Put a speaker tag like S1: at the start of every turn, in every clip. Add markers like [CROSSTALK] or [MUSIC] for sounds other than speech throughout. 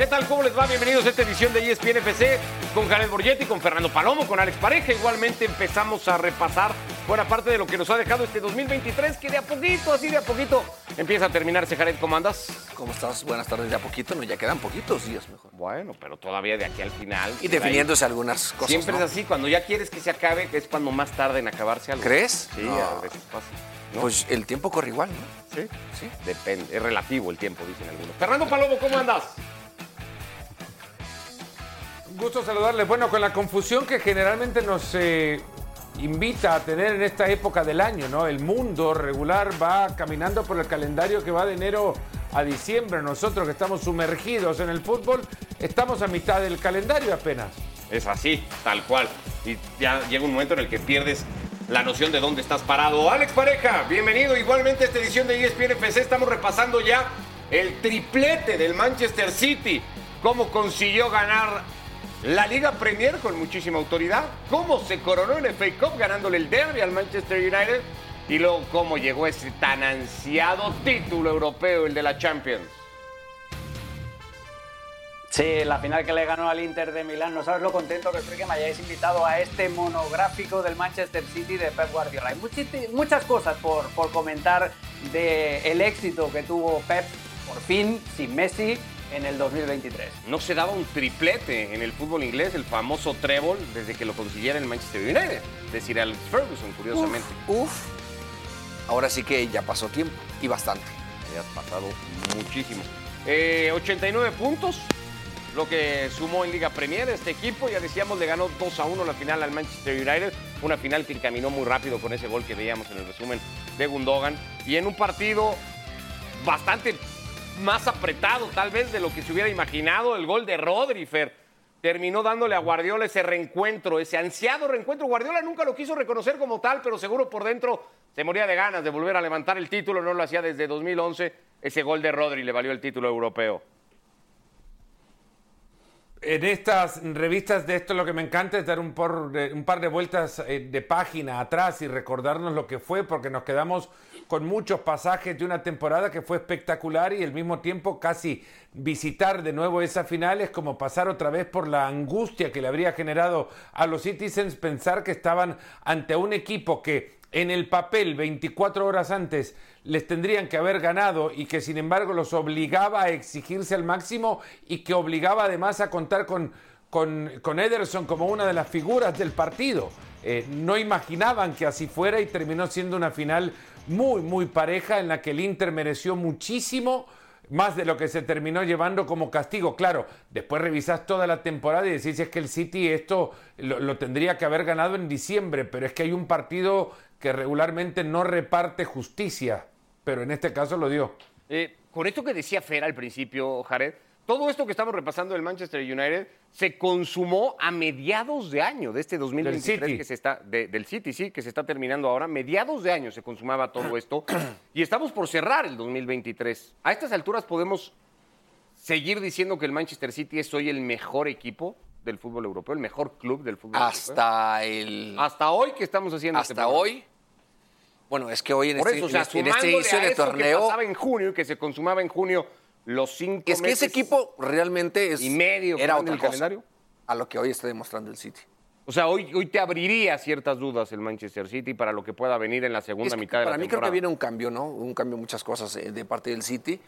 S1: ¿Qué tal? ¿Cómo les va? Bienvenidos a esta edición de ESPN FC con Jared Borgetti, con Fernando Palomo, con Alex Pareja. Igualmente empezamos a repasar buena parte de lo que nos ha dejado este 2023, que de a poquito, así de a poquito, empieza a terminarse. Jared, ¿cómo andas?
S2: ¿Cómo estás? Buenas tardes. De a poquito, no, ya quedan poquitos días mejor.
S1: Bueno, pero todavía de aquí al final.
S2: Y definiéndose algunas cosas.
S1: Siempre
S2: ¿no?
S1: es así, cuando ya quieres que se acabe, es cuando más tarde en acabarse algo.
S2: ¿Crees?
S1: Sí,
S2: No.
S1: a veces pasa. ¿no?
S2: Pues el tiempo corre igual, ¿no?
S1: sí, sí, depende, es relativo el tiempo, dicen algunos. Fernando Palomo, ¿cómo andas?
S3: Gusto saludarles. Bueno, con la confusión que generalmente nos eh, invita a tener en esta época del año, ¿no? El mundo regular va caminando por el calendario que va de enero a diciembre. Nosotros que estamos sumergidos en el fútbol, estamos a mitad del calendario apenas.
S1: Es así, tal cual. Y ya llega un momento en el que pierdes la noción de dónde estás parado. Alex Pareja, bienvenido igualmente a esta edición de ESPN FC. Estamos repasando ya el triplete del Manchester City. Cómo consiguió ganar la Liga Premier con muchísima autoridad. Cómo se coronó en el FA Cup ganándole el derby al Manchester United. Y luego cómo llegó ese tan ansiado título europeo, el de la Champions.
S4: Sí, la final que le ganó al Inter de Milán. No sabes lo contento que estoy que me hayáis invitado a este monográfico del Manchester City de Pep Guardiola. Hay muchas cosas por, por comentar del éxito que tuvo Pep, por fin, sin Messi, en el 2023.
S1: no se daba un triplete en el fútbol inglés, el famoso trébol, desde que lo consiguiera el Manchester United. Es decir, Alex Ferguson, curiosamente.
S2: Uf. Ahora sí que ya pasó tiempo y bastante.
S1: Ya ha pasado muchísimo. Eh, 89 puntos, lo que sumó en Liga Premier este equipo. Ya decíamos, le ganó 2 a 1 la final al Manchester United. Una final que encaminó muy rápido con ese gol que veíamos en el resumen de Gundogan. Y en un partido bastante más apretado, tal vez, de lo que se hubiera imaginado. El gol de Rodri, Fer, terminó dándole a Guardiola ese reencuentro, ese ansiado reencuentro. Guardiola nunca lo quiso reconocer como tal, pero seguro por dentro se moría de ganas de volver a levantar el título. No lo hacía desde 2011. Ese gol de Rodri le valió el título europeo.
S3: En estas revistas de esto lo que me encanta es dar un par de vueltas eh, de página atrás y recordarnos lo que fue, porque nos quedamos con muchos pasajes de una temporada que fue espectacular y al mismo tiempo casi visitar de nuevo esa final es como pasar otra vez por la angustia que le habría generado a los Citizens pensar que estaban ante un equipo que en el papel 24 horas antes les tendrían que haber ganado y que sin embargo los obligaba a exigirse al máximo y que obligaba además a contar con, con, con Ederson como una de las figuras del partido. Eh, no imaginaban que así fuera y terminó siendo una final muy, muy pareja en la que el Inter mereció muchísimo más de lo que se terminó llevando como castigo. Claro, después revisás toda la temporada y decís es que el City esto lo, tendría que haber ganado en diciembre, pero es que hay un partido que regularmente no reparte justicia, pero en este caso lo dio.
S1: Eh, con esto que decía Fer al principio, Jared, todo esto que estamos repasando del Manchester United se consumó a mediados de año de este 2023
S3: City.
S1: que se está de- del City, sí, que se está terminando ahora. Mediados de año se consumaba todo esto [CLEARS THROAT] y estamos por cerrar el 2023. A estas alturas podemos seguir diciendo que el Manchester City es hoy el mejor equipo del fútbol europeo, el mejor club del fútbol europeo.
S2: Hasta el.
S1: Hasta hoy que estamos haciendo este
S2: Hasta hoy. Bueno, es que hoy en
S1: Por
S2: este,
S1: eso, o sea,
S2: en este- en este inicio de
S1: que
S2: torneo.
S1: pasaba en junio que se consumaba en junio los cinco
S2: Es que ese equipo realmente es,
S1: y medio que
S2: era
S1: van en
S2: otra
S1: el
S2: cosa
S1: calendario.
S2: a lo que hoy está demostrando el City.
S1: O sea, hoy, hoy te abriría ciertas dudas el Manchester City para lo que pueda venir en la segunda
S2: Es que
S1: mitad de la
S2: para mí creo
S1: temporada.
S2: que viene un cambio, ¿no? Un cambio en muchas cosas eh, de parte del City.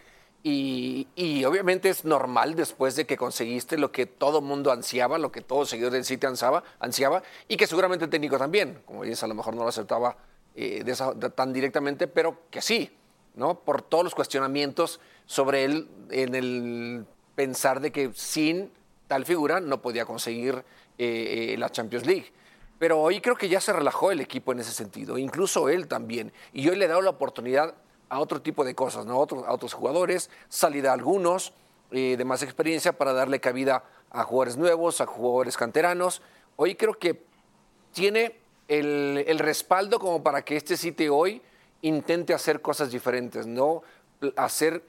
S2: Y, y obviamente es normal después de que conseguiste lo que todo mundo ansiaba, lo que todo seguidor del City ansiaba, ansiaba y que seguramente el técnico también, como dices, a lo mejor no lo aceptaba eh, de esa- de- tan directamente, pero que sí, ¿no? Por todos los cuestionamientos sobre él en el pensar de que sin tal figura no podía conseguir eh, eh, la Champions League. Pero hoy creo que ya se relajó el equipo en ese sentido, incluso él también. Y hoy le he dado la oportunidad a otro tipo de cosas, ¿no? a, otros, a otros jugadores, salida a algunos eh, de más experiencia para darle cabida a jugadores nuevos, a jugadores canteranos. Hoy creo que tiene el, el respaldo como para que este sitio hoy intente hacer cosas diferentes, no hacer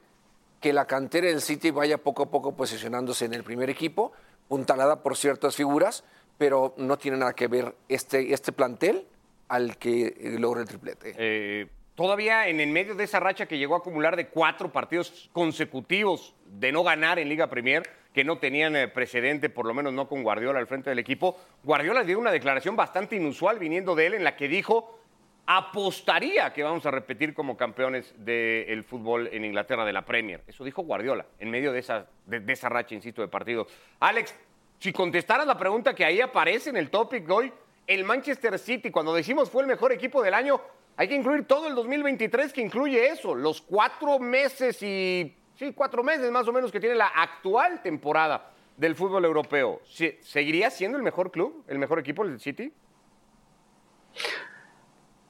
S2: que la cantera del City vaya poco a poco posicionándose en el primer equipo, puntalada por ciertas figuras, pero no tiene nada que ver este, este plantel al que logra el triplete.
S1: Eh, todavía en el medio de esa racha que llegó a acumular de cuatro partidos consecutivos de no ganar en Liga Premier, que no tenían eh, precedente, por lo menos no con Guardiola al frente del equipo. Guardiola dio una declaración bastante inusual viniendo de él en la que dijo apostaría que vamos a repetir como campeones del fútbol en Inglaterra de la Premier. Eso dijo Guardiola en medio de esa, de, esa racha, insisto, de partido. Alex, si contestaras la pregunta que ahí aparece en el topic hoy, el Manchester City, cuando decimos fue el mejor equipo del año, hay que incluir todo el 2023 que incluye eso, los cuatro meses y, sí, cuatro meses más o menos que tiene la actual temporada del fútbol europeo. ¿Se- ¿Seguiría siendo el mejor club, el mejor equipo, el City?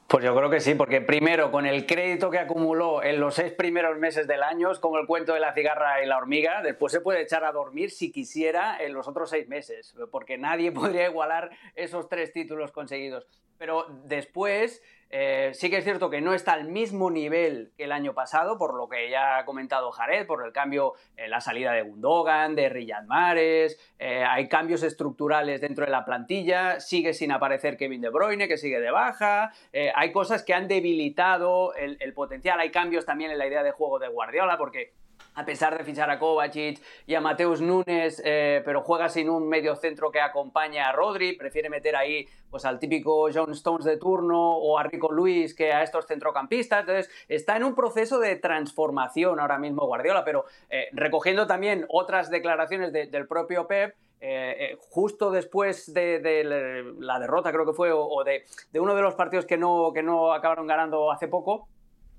S4: Pues yo creo que sí, porque primero, con el crédito que acumuló en los seis primeros meses del año, es como el cuento de la cigarra y la hormiga, después se puede echar a dormir si quisiera en los otros seis meses, porque nadie [LAUGHS] podría igualar esos tres títulos conseguidos. Pero después, eh, sí que es cierto que no está al mismo nivel que el año pasado, por lo que ya ha comentado Jared, por el cambio, eh, la salida de Gundogan, de Riyad Mahrez, eh, hay cambios estructurales dentro de la plantilla, sigue sin aparecer Kevin De Bruyne, que sigue de baja, hay cosas que han debilitado el, el potencial, hay cambios también en la idea de juego de Guardiola, porque a pesar de fichar a Kovacic y a Mateus Nunes, eh, pero juega sin un medio centro que acompaña a Rodri, prefiere meter ahí pues al típico John Stones de turno o a Rico Luis que a estos centrocampistas. Entonces, está en un proceso de transformación ahora mismo Guardiola, pero eh, recogiendo también otras declaraciones de- del propio Pep, eh, justo después de, la derrota, creo que fue, o, o de, de uno de los partidos que no, que no acabaron ganando hace poco,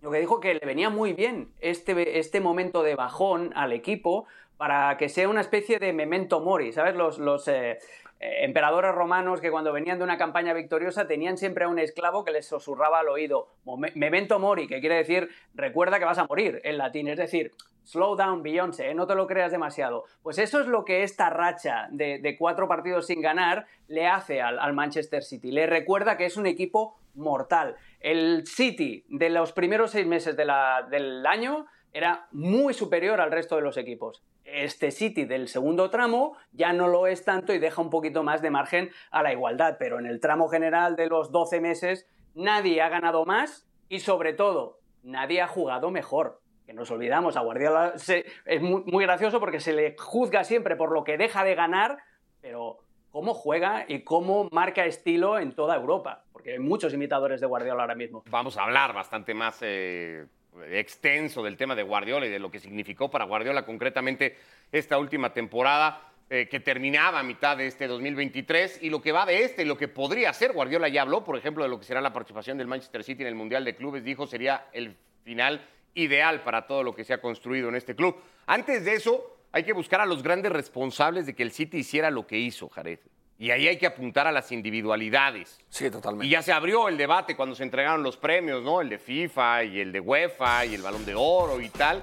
S4: lo que dijo que le venía muy bien este, este momento de bajón al equipo para que sea una especie de memento mori, ¿sabes? Los, los eh, eh, emperadores romanos que cuando venían de una campaña victoriosa tenían siempre a un esclavo que les susurraba al oído, "Mome- memento mori, que quiere decir recuerda que vas a morir en latín, es decir, slow down, Beyoncé, ¿eh? no te lo creas demasiado. Pues eso es lo que esta racha de, de cuatro partidos sin ganar le hace al, al Manchester City. Le recuerda que es un equipo mortal. El City de los primeros seis meses del año era muy superior al resto de los equipos. Este City del segundo tramo ya no lo es tanto y deja un poquito más de margen a la igualdad, pero en el tramo general de los 12 meses nadie ha ganado más y sobre todo nadie ha jugado mejor. Que nos olvidamos, a Guardiola es muy gracioso porque se le juzga siempre por lo que deja de ganar, pero cómo juega y cómo marca estilo en toda Europa, muchos imitadores de Guardiola ahora mismo.
S1: Vamos a hablar bastante más eh, extenso del tema de Guardiola y de lo que significó para Guardiola concretamente esta última temporada eh, que terminaba a mitad de este 2023 y lo que va de este y lo que podría ser. Guardiola ya habló, por ejemplo, de lo que será la participación del Manchester City en el Mundial de Clubes. Dijo sería el final ideal para todo lo que se ha construido en este club. Antes de eso, hay que buscar a los grandes responsables de que el City hiciera lo que hizo, Jared. Y ahí hay que apuntar a las individualidades.
S2: Sí, totalmente.
S1: Y ya se abrió el debate cuando se entregaron los premios, ¿no? El de FIFA y el de UEFA y el Balón de Oro y tal.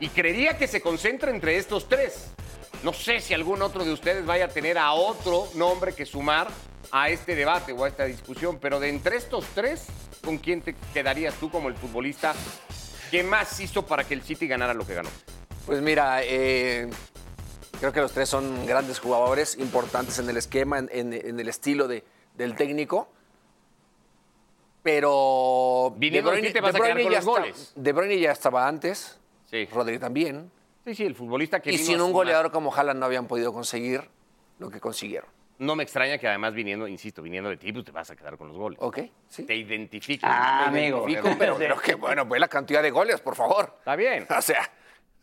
S1: Y creería que se concentra entre estos tres. No sé si algún otro de ustedes vaya a tener a otro nombre que sumar a este debate o a esta discusión, pero de entre estos tres, ¿con quién te quedarías tú como el futbolista que más hizo para que el City ganara lo que ganó?
S2: Pues mira, eh, creo que los tres son grandes jugadores, importantes en el esquema, en, en- en el estilo de- del técnico. Pero.
S1: Viniendo de te vas
S2: Bruyne
S1: quedar con
S2: ya
S1: los
S2: está-
S1: goles.
S2: De Bruyne ya estaba antes.
S1: Sí.
S2: Rodri también.
S1: Sí, sí, el futbolista que
S2: Y
S1: vino
S2: sin
S1: a
S2: un goleador como Haaland no habían podido conseguir lo que consiguieron.
S1: No me extraña que además viniendo, insisto, viniendo de ti, pues te vas a quedar con los goles.
S2: ¿Ok? Sí.
S1: Te identificas.
S4: Ah,
S1: Te
S4: amigo.
S1: identificas. [LAUGHS]
S2: Fico, pero creo que, bueno, pues la cantidad de goles, por favor.
S1: Está bien.
S2: O sea,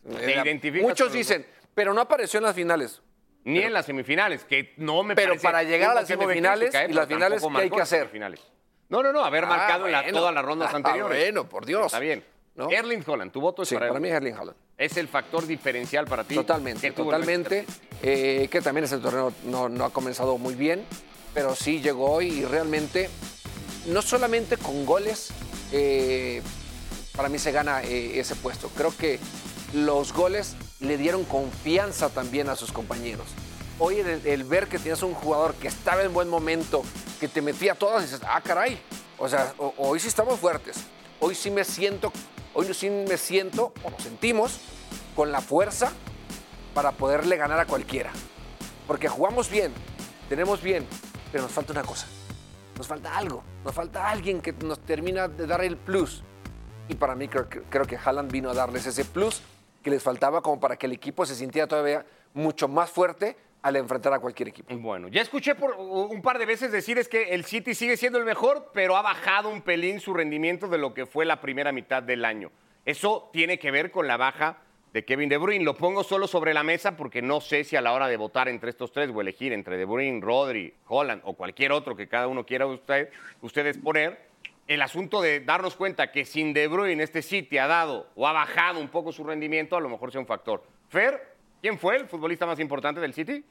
S1: Te
S2: eh,
S1: identificas con
S2: muchos
S1: los
S2: dicen, pero no apareció en las finales.
S1: Ni en las semifinales, que no me
S2: Pero
S1: parece
S2: para llegar a las semifinales,
S1: ¿eh?
S2: y las finales, ¿qué hay que hacer?
S1: No, no, no, haber
S2: Ah,
S1: marcado en la- todas las rondas
S2: Ah,
S1: anteriores.
S2: bueno, por Dios.
S1: Está bien.
S2: ¿No?
S1: Erling Holland, tu voto es
S2: Sí,
S1: para,
S2: mí es Erling Haaland.
S1: Es el factor diferencial para ti.
S2: Totalmente, totalmente. eh, que también ese torneo no, no ha comenzado muy bien, pero sí llegó y realmente, no solamente con goles, eh, para mí se gana eh, ese puesto. Creo que los goles le dieron confianza también a sus compañeros. Hoy el, ver que tienes un jugador que estaba en buen momento, que te metía todas, dices, ah, caray. O sea, ho- hoy sí estamos fuertes. Hoy sí me siento, hoy sí me siento, o nos sentimos, con la fuerza para poderle ganar a cualquiera. Porque jugamos bien, tenemos bien, pero nos falta una cosa. Nos falta algo. Nos falta alguien que nos termina de dar el plus. Y para mí creo, creo que Haaland vino a darles ese plus que les faltaba como para que el equipo se sintiera todavía mucho más fuerte al enfrentar a cualquier equipo.
S1: Bueno, ya escuché por un par de veces decir es que el City sigue siendo el mejor, pero ha bajado un pelín su rendimiento de lo que fue la primera mitad del año. Eso tiene que ver con la baja de Kevin De Bruyne. Lo pongo solo sobre la mesa porque no sé si a la hora de votar entre estos tres o elegir entre De Bruyne, Rodri, Holland o cualquier otro que cada uno quiera usted, ustedes poner, el asunto de darnos cuenta que sin De Bruyne este City ha dado o ha bajado un poco su rendimiento, a lo mejor sea un factor. Fer, ¿quién fue el futbolista más importante del City?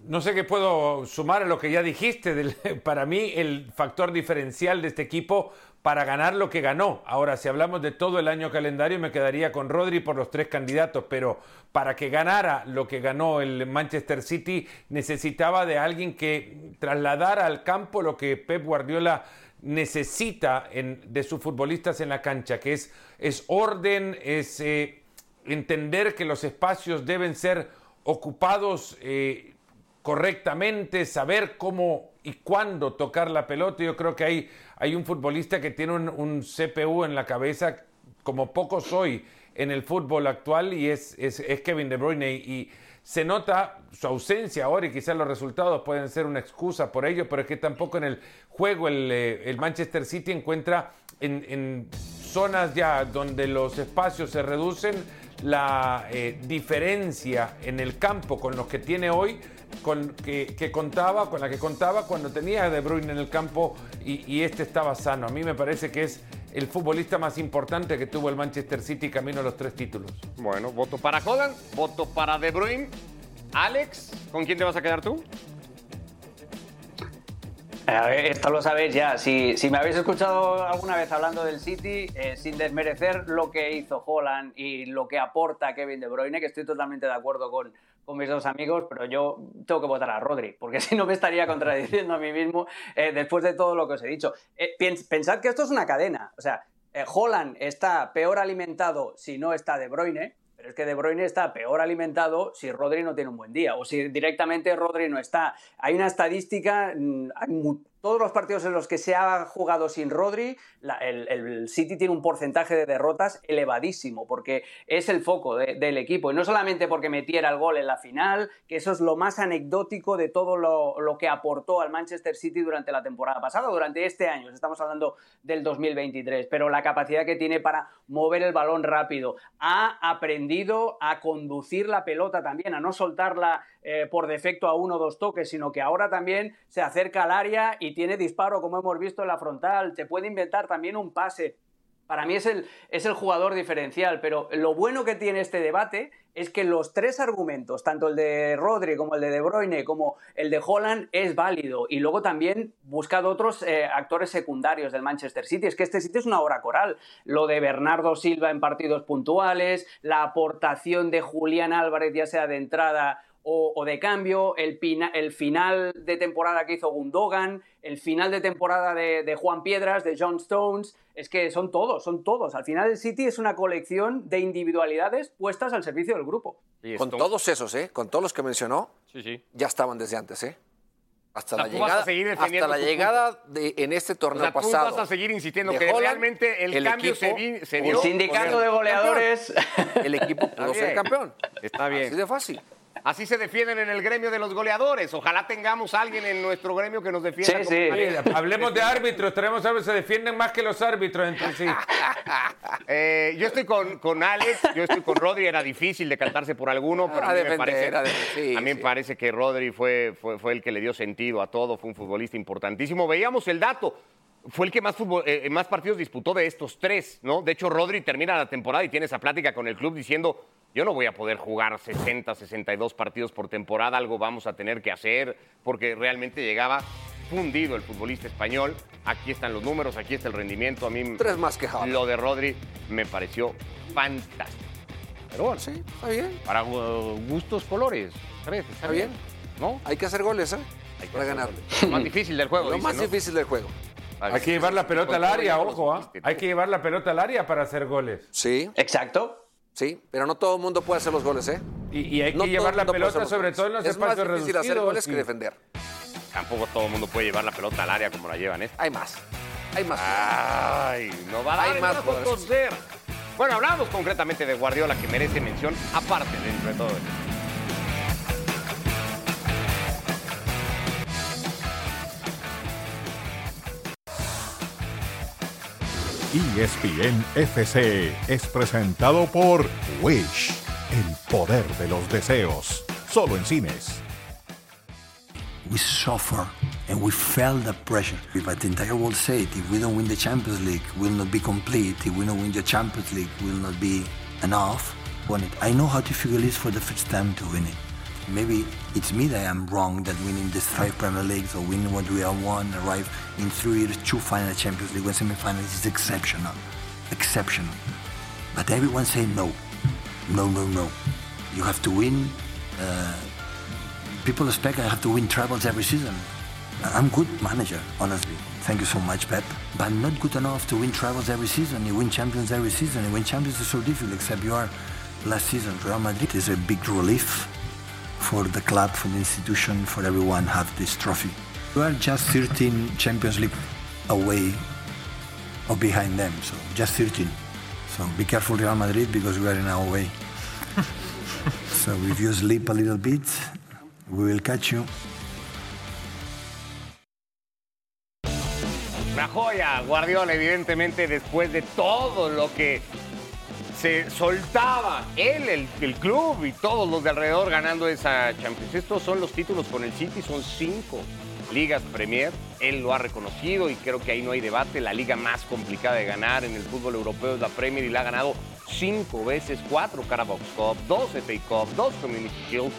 S3: No sé qué puedo sumar a lo que ya dijiste. [LAUGHS] Para mí, el factor diferencial de este equipo para ganar lo que ganó. Ahora, si hablamos de todo el año calendario, me quedaría con Rodri por los tres candidatos, pero para que ganara lo que ganó el Manchester City, necesitaba de alguien que trasladara al campo lo que Pep Guardiola necesita de sus futbolistas en la cancha, que es, es orden, es eh, entender que los espacios deben ser ocupados eh, correctamente, saber cómo y cuándo tocar la pelota. Yo creo que hay, hay un futbolista que tiene un, CPU en la cabeza como pocos hoy en el fútbol actual y es, es, Kevin De Bruyne. Y, y, se nota su ausencia ahora y quizás los resultados pueden ser una excusa por ello, pero es que tampoco en el juego el, eh, el Manchester City encuentra en, en, zonas ya donde los espacios se reducen la eh, diferencia en el campo con los que tiene hoy con que, que, contaba, con la que contaba cuando tenía a De Bruyne en el campo y, este estaba sano. A mí me parece que es el futbolista más importante que tuvo el Manchester City camino a los tres títulos.
S1: Bueno, voto para Holland, voto para De Bruyne. Alex, ¿con quién te vas a quedar tú?
S4: A ver, esto lo sabéis ya. Si, si, me habéis escuchado alguna vez hablando del City, eh, sin desmerecer lo que hizo Holland y lo que aporta Kevin De Bruyne, que estoy totalmente de acuerdo con, con mis dos amigos, pero yo tengo que votar a Rodri, porque [LAUGHS] si no me estaría contradiciendo a mí mismo eh, después de todo lo que os he dicho. Eh, pensad que esto es una cadena. O sea, Holland está peor alimentado si no está De Bruyne, es que De Bruyne está peor alimentado si Rodri no tiene un buen día o si directamente Rodri no está. Hay una estadística, mm, hay todos los partidos en los que se ha jugado sin Rodri, el, City tiene un porcentaje de derrotas elevadísimo, porque es el foco de, del equipo. Y no solamente porque metiera el gol en la final, que eso es lo más anecdótico de todo lo que aportó al Manchester City durante la temporada pasada, durante este año, estamos hablando del 2023, pero la capacidad que tiene para mover el balón rápido. Ha aprendido a conducir la pelota también, a no soltarla eh, por defecto a uno o dos toques, sino que ahora también se acerca al área y tiene disparo, como hemos visto en la frontal, se puede inventar también un pase. Para mí es el, es el jugador diferencial, pero lo bueno que tiene este debate es que los tres argumentos, tanto el de Rodri como el de De Bruyne como el de Holland, es válido. Y luego también buscado otros eh, actores secundarios del Manchester City. Es que este sitio es una obra coral. Lo de Bernardo Silva en partidos puntuales, la aportación de Julián Álvarez, ya sea de entrada o, o, de cambio, el, pina, el, final de temporada que hizo Gundogan, el final de temporada de, de, Juan Piedras, de John Stones, es que son todos, son todos. Al final el City es una colección de individualidades puestas al servicio del grupo.
S2: Sí, con todos esos, ¿eh? con todos los que mencionó,
S1: sí, sí.
S2: ya estaban desde antes, ¿eh? Hasta la llegada, hasta la llegada de, en este torneo
S1: o sea,
S2: pasado.
S1: Tú vas a seguir insistiendo que Holland, realmente el, el cambio
S2: equipo,
S1: se, vi, se
S4: dio. El sindicato de goleadores.
S2: El equipo pudo ser campeón.
S1: Está bien.
S2: Así de fácil.
S1: Así se defienden en el gremio de los goleadores. Ojalá tengamos a alguien en nuestro gremio que nos defienda.
S4: Sí, sí.
S3: Hablemos de árbitros. Tenemos árbitros, se defienden más que los árbitros entre sí. [LAUGHS]
S1: eh, yo estoy con, con, Alex, yo estoy con Rodri. Era difícil decantarse por alguno, pero a, a mí, defender, me, parece, sí, a mí sí. me parece que Rodri fue, fue, fue el que le dio sentido a todo. Fue un futbolista importantísimo. Veíamos el dato fue el que más, fútbol, eh, más, partidos disputó de estos tres, ¿no? De hecho, Rodri termina la temporada y tiene esa plática con el club diciendo, yo no voy a poder jugar 60, 62 partidos por temporada, algo vamos a tener que hacer, porque realmente llegaba fundido el futbolista español. Aquí están los números, aquí está el rendimiento. A mí
S2: tres más que
S1: lo de Rodri me pareció fantástico.
S2: Pero bueno, sí, está bien.
S1: Para uh, gustos, colores. ¿Crees?
S2: Está, está bien. bien. ¿No? Hay que hacer goles, ¿eh?
S1: Hay que
S2: para ganarle.
S1: Lo más difícil del juego.
S2: Lo
S1: dice,
S2: más
S1: ¿no?
S2: difícil del juego.
S3: Hay que llevar la pelota al área, ojo, ¿eh? Hay que llevar la pelota al área para hacer goles.
S2: Sí.
S4: Exacto.
S2: Sí, pero no todo el mundo puede hacer los goles, ¿eh?
S3: Y, y hay
S2: no
S3: que llevar la pelota sobre todo en los
S2: es
S3: espacios
S2: más difícil
S3: reducidos.
S2: hacer goles
S3: y...
S2: que defender.
S1: Tampoco todo el mundo puede llevar la pelota al área como la llevan, ¿eh?
S2: Hay más. Hay más.
S1: Ay, no va a dar
S2: Hay más.
S1: Bueno, hablamos concretamente de Guardiola, que merece mención aparte dentro de todo esto.
S5: ESPN FC es presentado por Wish, el poder de los deseos, solo en cines.
S6: we suffer and we felt the pressure. But the entire world said, if we don't win the Champions League, we'll not be complete. If we don't win the Champions League, we'll not be enough. It. I know how difficult it is for the first time to win it. Maybe it's me that I am wrong that winning these five Premier Leagues or winning what we have won, arrive in three years, two final Champions League, one semi-finals is exceptional, exceptional. But everyone say no, no, no, no. You have to win. Uh, people expect I have to win trebles every season. I'm good manager, honestly. Thank you so much, Pep. But I'm not good enough to win trebles every season. You win champions every season. You win champions is so difficult, except you are last season. Real Madrid is a big relief for the club, for the institution, for everyone have this trophy. We are just 13 Champions League away or behind them, so just 13. So be careful, Real Madrid, because we are in our way. [LAUGHS] so if you sleep a little bit, we will catch you.
S1: Una joya, Guardiola, evidentemente, después de todo lo que se soltaba él, el, club y todos los de alrededor ganando esa Champions. Estos son los títulos con el City, son cinco ligas Premier. Él lo ha reconocido y creo que ahí no hay debate. La liga más complicada de ganar en el fútbol europeo es la Premier y la ha ganado cinco veces, cuatro Carabao Cup, dos FA Cup, dos Community Shield.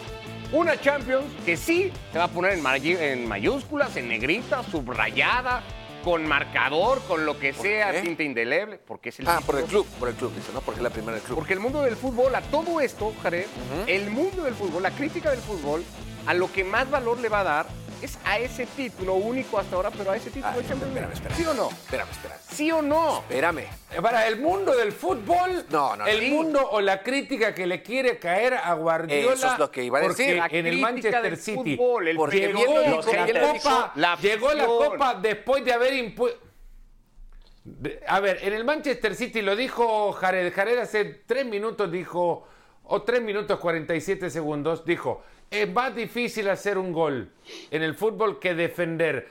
S1: Una Champions que sí se va a poner en mayúsculas, en negrita, subrayada, con marcador, con lo que sea,
S2: qué?
S1: tinta indeleble, porque es el
S2: Ah, por el club, por el club, dice, ¿no? Porque es la primera del club.
S1: Porque el mundo del fútbol, a todo esto, Jared, el mundo del fútbol, la crítica del fútbol, a lo que más valor le va a dar es a ese título único hasta ahora, pero a ese título
S2: Ay,
S1: de Champions
S2: espérame, espérame.
S1: ¿Sí o no?
S2: Espérame, espérame.
S1: ¿Sí o no?
S2: Espérame.
S3: Para el mundo del fútbol,
S2: No, no,
S3: el
S2: sí.
S3: mundo o la crítica que le quiere caer a Guardiola.
S2: Eso es lo que iba a decir.
S1: La
S3: En el Manchester City
S1: fútbol, el
S2: Porque
S3: llegó, la copa,
S1: la
S3: llegó la
S1: afición.
S3: copa después de haber impuesto. A ver, en el Manchester City lo dijo Jared. Jared hace tres minutos dijo, o tres minutos 47 segundos, dijo, es más difícil hacer un gol en el fútbol que defender.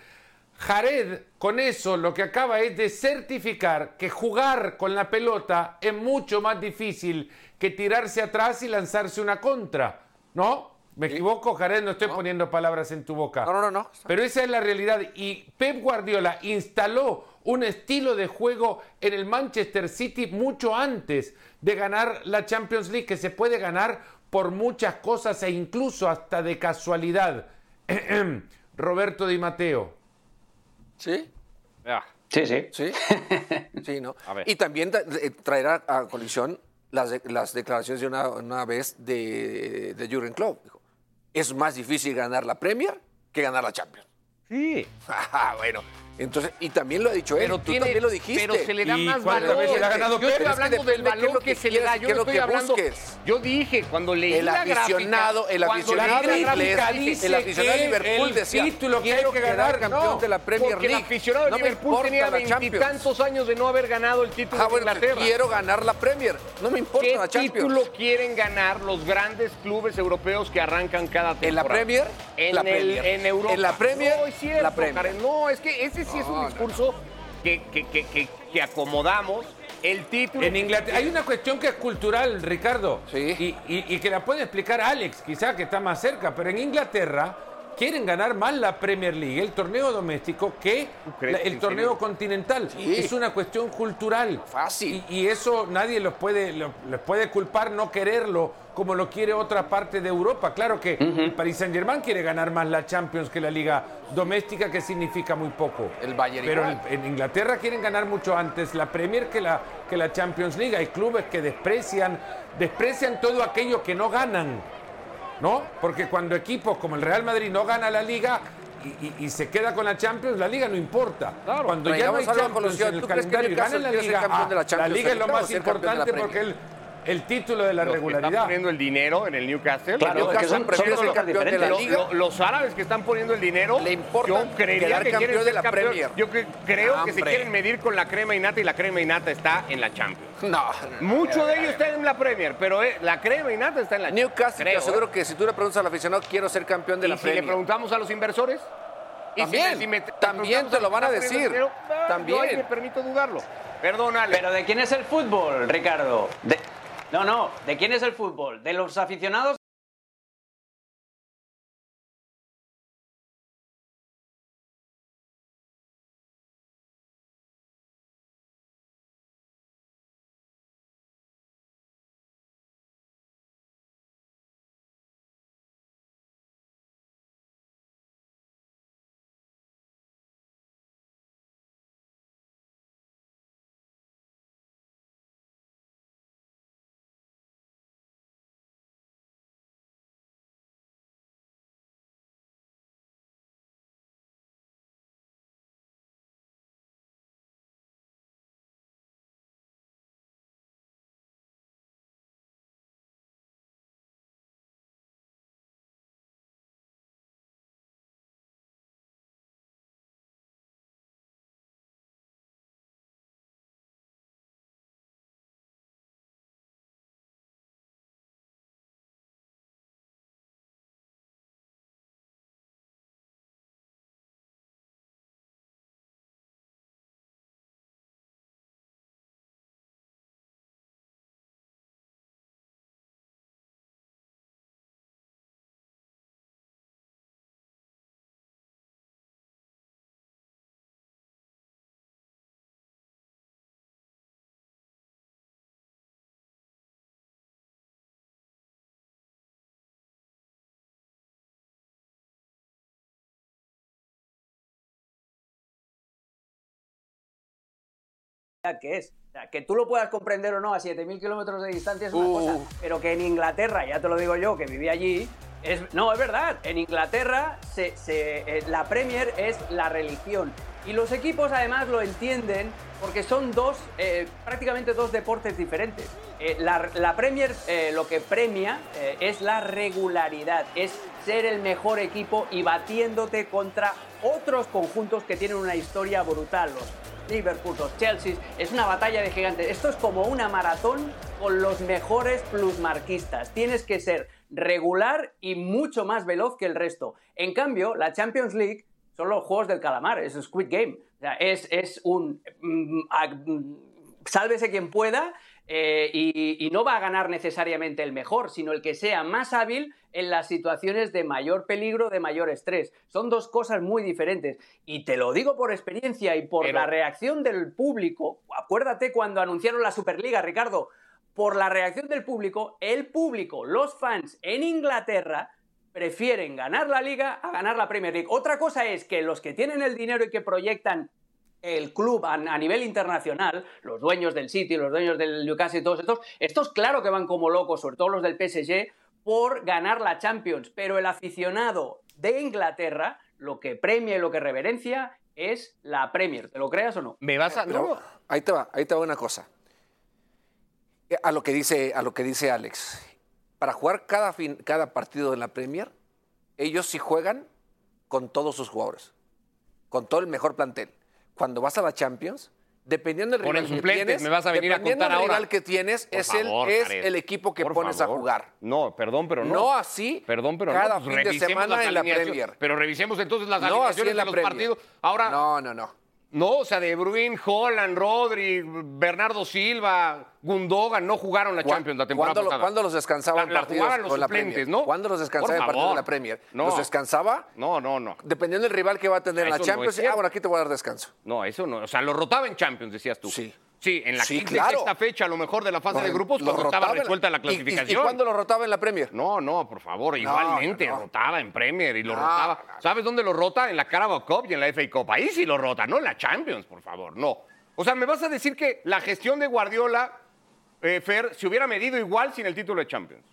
S3: Jared, con eso lo que acaba es de certificar que jugar con la pelota es mucho más difícil que tirarse atrás y lanzarse una contra. ¿No? ¿Me equivoco, Jared? No estoy poniendo palabras en tu boca.
S2: No, no, no, no.
S3: Pero esa es la realidad. Y Pep Guardiola instaló un estilo de juego en el Manchester City mucho antes de ganar la Champions League, que se puede ganar por muchas cosas e incluso hasta de casualidad. [CLEARS THROAT] Roberto Di Matteo.
S2: ¿Sí?
S1: Ah,
S4: Sí, sí.
S2: Sí. [LAUGHS] Sí, ¿no?
S1: A ver.
S2: Y también eh, traerá a colisión las, de- las declaraciones de una, una vez de, de Jurgen Klopp. Dijo, es más difícil ganar la Premier que ganar la Champions.
S1: sí. [LAUGHS]
S2: Ah, bueno. Entonces, y también lo ha dicho él.
S1: Pero
S2: Tú
S1: tiene,
S2: también lo dijiste.
S1: pero se le da
S3: ¿Y
S1: más valor.
S3: veces le ha ganado
S1: yo estoy
S3: Es que
S1: hablando del
S2: qué
S1: valor
S2: lo
S1: que,
S2: que
S1: se le da.
S2: qué
S1: Yo
S2: lo
S1: estoy
S2: que
S1: hablando.
S2: busques.
S1: Yo dije cuando leí
S2: El
S1: la gráfica,
S2: aficionado- el
S1: cuando
S2: aficionado
S1: leí la
S2: inglés
S1: gráfica,
S3: dice
S2: el aficionado de
S3: que
S2: Liverpool
S3: el
S2: decía,
S3: título que hay
S2: quiero
S3: que ganar,
S2: campeón
S3: no,
S2: de la Premier
S1: Porque el
S2: League.
S1: aficionado de
S2: No
S1: Liverpool tenía
S2: la Champions.
S1: veintitantos años de no haber ganado el título
S2: Ah,
S1: de
S2: bueno,
S1: Inglaterra.
S2: quiero ganar la Premier. No me importa
S1: ¿Qué
S2: la Champions.
S1: título quieren ganar los grandes clubes europeos que arrancan cada temporada?
S2: ¿En la Premier?
S1: En,
S2: La
S1: el-
S2: Premier.
S1: en Europa.
S2: ¿En la Premier?
S1: No, es cierto,
S2: La Premier.
S1: No, es que ese sí es un discurso que, que- que- que- que acomodamos. El título...
S3: En Inglaterra hay una cuestión que es cultural, Ricardo,
S2: Sí.
S3: y, y- y que la puede explicar Alex, quizá que está más cerca, pero en Inglaterra quieren ganar más la Premier League, el torneo doméstico, que la- el torneo continental.
S2: Sí.
S3: Es una cuestión cultural.
S2: Fácil.
S3: Y, y eso nadie los puede, lo- les puede culpar no quererlo como lo quiere otra parte de Europa. Claro que el Paris Saint Germain quiere ganar más la Champions que la liga doméstica, que significa muy poco.
S2: El Bayern
S3: Pero
S2: igual.
S3: en, en Inglaterra quieren ganar mucho antes la Premier que la, que la Champions League. Hay clubes que desprecian, desprecian todo aquello que no ganan. ¿No? Porque cuando equipos como el Real Madrid no gana la liga y, y- y se queda con la Champions, la liga no importa. Cuando ya no hay Champions en el
S2: ¿Tú crees que
S3: calendario y ganan la liga,
S2: la
S3: ah, liga es lo más importante porque
S2: Premier?
S3: El título de la
S1: Los que están
S3: regularidad.
S1: poniendo el dinero en el Newcastle.
S4: Claro, son- son cosas
S2: campeón de la liga.
S1: lo- los árabes que están poniendo el dinero,
S2: Le importa
S1: yo creería que quieren
S2: campeón
S1: ser
S2: de la
S1: campeón.
S2: Premier.
S1: Yo cre- creo que se quieren medir con la crema innata y la crema innata está en la Champions.
S2: No.
S1: Mucho de ello está en la Premier, pero eh, la crema innata está en la
S2: Newcastle, te
S1: creo,
S2: aseguro
S1: ¿eh?
S2: que si tú le preguntas al aficionado, quiero ser campeón de
S1: ¿Y
S2: la
S1: si le
S2: Premier.
S1: preguntamos a los inversores? ¿Y si
S2: También,
S1: me- si me-
S2: también te lo
S1: los
S2: van a decir.
S1: dinero,
S2: También.
S1: Yo ahí me permito dudarlo. Perdónale.
S4: Pero ¿de quién es el fútbol, Ricardo? De- No, no, ¿de quién es el fútbol? ¿De los aficionados? Que es. O sea, que tú lo puedas comprender o no a 7.000 kilómetros de distancia es una
S2: Uh.
S4: cosa, pero que en Inglaterra, ya te lo digo yo, que viví allí, es, no, es verdad, en Inglaterra se- se- eh, la Premier es la religión. Y los equipos además lo entienden porque son dos, eh, prácticamente dos deportes diferentes. Eh, la, la Premier lo que premia es la regularidad, es ser el mejor equipo y batiéndote contra otros conjuntos que tienen una historia brutal. Los Liverpool, los Chelsea, es una batalla de gigantes. Esto es como una maratón con los mejores plusmarquistas. Tienes que ser regular y mucho más veloz que el resto. En cambio, la Champions League son los juegos del calamar, es Squid Game. O sea, es, es un mm, mm, sálvese quien pueda eh, y, y no va a ganar necesariamente el mejor, sino el que sea más hábil en las situaciones de mayor peligro, de mayor estrés. Son dos cosas muy diferentes. Y te lo digo por experiencia y por
S1: Pero-
S4: la reacción del público. Acuérdate cuando anunciaron la Superliga, Ricardo. Por la reacción del público, el público, los fans en Inglaterra prefieren ganar la liga a ganar la Premier League. Otra cosa es que los que tienen el dinero y que proyectan el club a, a nivel internacional, los dueños del City, los dueños del Newcastle y todos estos, estos claro que van como locos, sobre todo los del PSG, por ganar la Champions, pero el aficionado de Inglaterra lo que premia y lo que reverencia es la Premier, ¿te lo creas o no?
S1: ¿Me vas a.?
S2: Pero
S1: no,
S2: ahí te va, ahí te va una cosa. Eh, A lo que dice, a lo que dice Alex. Para jugar cada, fin- cada partido de la Premier, ellos sí juegan con todos sus jugadores, con todo el mejor plantel. Cuando vas a la Champions, dependiendo del rival que
S1: suplentes,
S2: tienes,
S1: me vas a venir a contar
S2: del
S1: ahora.
S2: rival que tienes,
S1: Por
S2: es,
S1: favor,
S2: el, es
S1: Jared,
S2: el equipo que
S1: por
S2: pones
S1: favor.
S2: a jugar.
S1: No, perdón, pero no.
S2: No así
S1: Perdón, pero
S2: cada
S1: no.
S2: fin de
S1: revisemos
S2: semana
S1: las
S2: en la
S1: alineaciones.
S2: Premier.
S1: Pero revisemos entonces las
S2: No así
S1: alineaciones
S2: en la
S1: de los
S2: Premier.
S1: partidos. Ahora, no.
S2: No, no, no.
S1: o sea, De Bruyne, Holland, Rodri, Bernardo Silva, Gundogan no jugaron la
S2: ¿Cu-
S1: Champions la temporada
S2: ¿Cuándo, lo-
S1: pasada.
S2: cuándo los descansaban
S1: La- la
S2: partidos
S1: los
S2: con la Premier?
S1: ¿no?
S2: ¿Cuándo los descansaban
S1: Por
S2: en partidos de la. Premier?
S1: No.
S2: ¿Los descansaba?
S1: No, no, no.
S2: Dependiendo del rival que va a tener en la
S1: no
S2: Champions.
S1: cierto.
S2: ah, bueno, aquí te voy a dar descanso.
S1: No, eso no. O sea, lo rotaba en Champions, decías tú.
S2: Sí.
S1: Sí, en la
S2: Sí,
S1: quinta
S2: claro.
S1: sexta fecha, a lo mejor de la fase de grupos, cuando estaba
S2: la-
S1: resuelta la
S2: ¿Y- y-
S1: clasificación.
S2: ¿Y, cuándo lo rotaba en la Premier?
S1: No, no, por favor, igualmente,
S2: no,
S1: rotaba en Premier y lo rotaba. ¿Sabes dónde lo rota? En la Carabao Cup y en la FA Cup. Ahí sí lo rota, no en la Champions, por favor, no. O sea, ¿me vas a decir que la gestión de Guardiola, eh, Fer, se hubiera medido igual sin el título de Champions?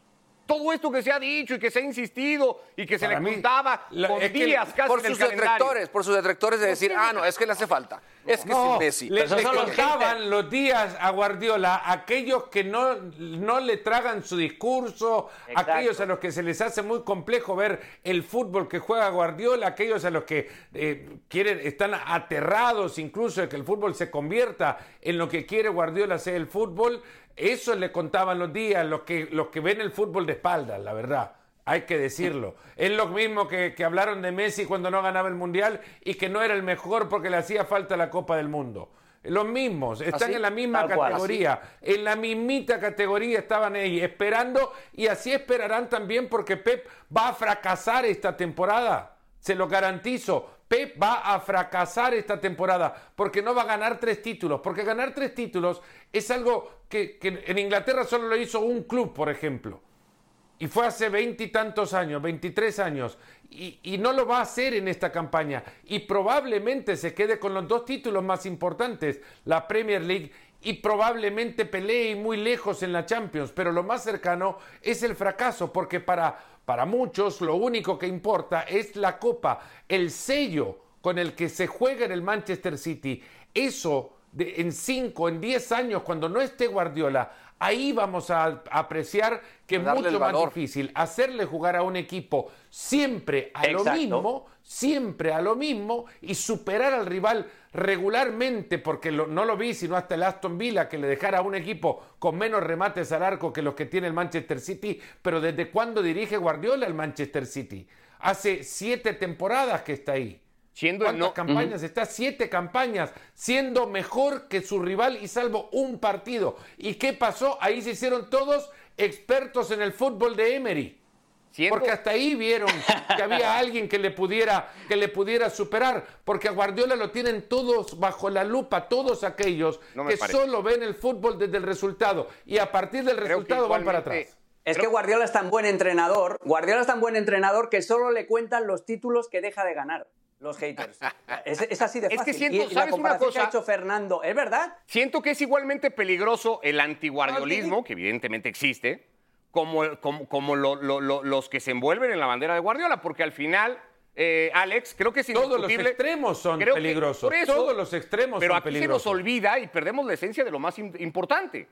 S1: Todo esto que se ha dicho y que se ha insistido y que se
S3: Para
S1: le
S3: mí,
S1: contaba
S3: la-
S1: con
S3: es que
S1: días casi
S2: por sus
S1: calendario.
S2: detractores, por sus detractores de decir, ah, no, es que le hace falta. Es que
S3: No,
S2: sin Messi.
S3: le,
S4: son los
S3: contaban los días a Guardiola, aquellos que no, no le tragan su discurso,
S4: Exacto.
S3: aquellos a los que se les hace muy complejo ver el fútbol que juega Guardiola, aquellos a los que eh, quieren, están aterrados incluso de que el fútbol se convierta en lo que quiere Guardiola sea el fútbol, eso le contaban los días, los que, los que ven el fútbol de espaldas, la verdad. Hay que decirlo. [LAUGHS] Es lo mismo que, que hablaron de Messi cuando no ganaba el Mundial y que no era el mejor porque le hacía falta la Copa del Mundo. Los mismos, están
S2: Así,
S3: en la misma
S4: cual,
S3: categoría, en la mismita categoría estaban ahí, esperando y así esperarán también porque Pep va a fracasar esta temporada. Se lo garantizo. Pep va a fracasar esta temporada porque no va a ganar tres títulos. Porque ganar tres títulos es algo que, en Inglaterra solo lo hizo un club, por ejemplo. Y fue hace veintitantos años, 23 años. Y no lo va a hacer en esta campaña. Y probablemente se quede con los dos títulos más importantes, la Premier League, y probablemente pelee muy lejos en la Champions. Pero lo más cercano es el fracaso, porque para, para muchos lo único que importa es la copa, el sello con el que se juega en el Manchester City. Eso de- en 5, en 10 años, cuando no esté Guardiola, ahí vamos a apreciar que es mucho más difícil hacerle jugar a un equipo siempre a lo mismo, siempre a lo mismo y superar al rival regularmente, porque lo- no lo vi sino hasta el Aston Villa que le dejara a un equipo con menos remates al arco que los que tiene el Manchester City, pero ¿desde cuándo dirige Guardiola el Manchester City? Hace siete temporadas que está ahí.
S1: Siendo
S3: ¿Cuántas
S1: no-
S3: campañas? Está siete campañas, siendo mejor que su rival y salvo un partido. ¿Y qué pasó? Ahí se hicieron todos expertos en el fútbol de Emery.
S1: siendo-
S3: Porque hasta ahí vieron que había [LAUGHS] alguien que le pudiera que le pudiera superar, porque a Guardiola lo tienen todos bajo la lupa, todos aquellos
S1: No
S3: que
S1: parece.
S3: solo ven el fútbol desde el resultado y a partir del
S1: Creo
S3: resultado van para atrás.
S4: Es que Guardiola es tan buen entrenador, Guardiola es tan buen entrenador que solo le cuentan los títulos que deja de ganar los haters. [LAUGHS] Es, es así de
S1: Es que
S4: fácil.
S1: siento-
S4: y, y la
S1: ¿sabes una
S4: comparación que ha
S1: cosa?
S4: hecho Fernando, ¿es verdad?
S1: Siento que es igualmente peligroso el antiguardiolismo, que evidentemente existe, como, como, como lo- lo- lo- los que se envuelven en la bandera de Guardiola, porque al final, eh, Alex, creo que es
S3: Todos los extremos son
S1: creo
S3: peligrosos.
S1: por eso-
S3: Todos los extremos
S1: Pero
S3: son
S1: aquí se
S3: peligrosos.
S1: nos olvida y perdemos la esencia de lo más im- importante.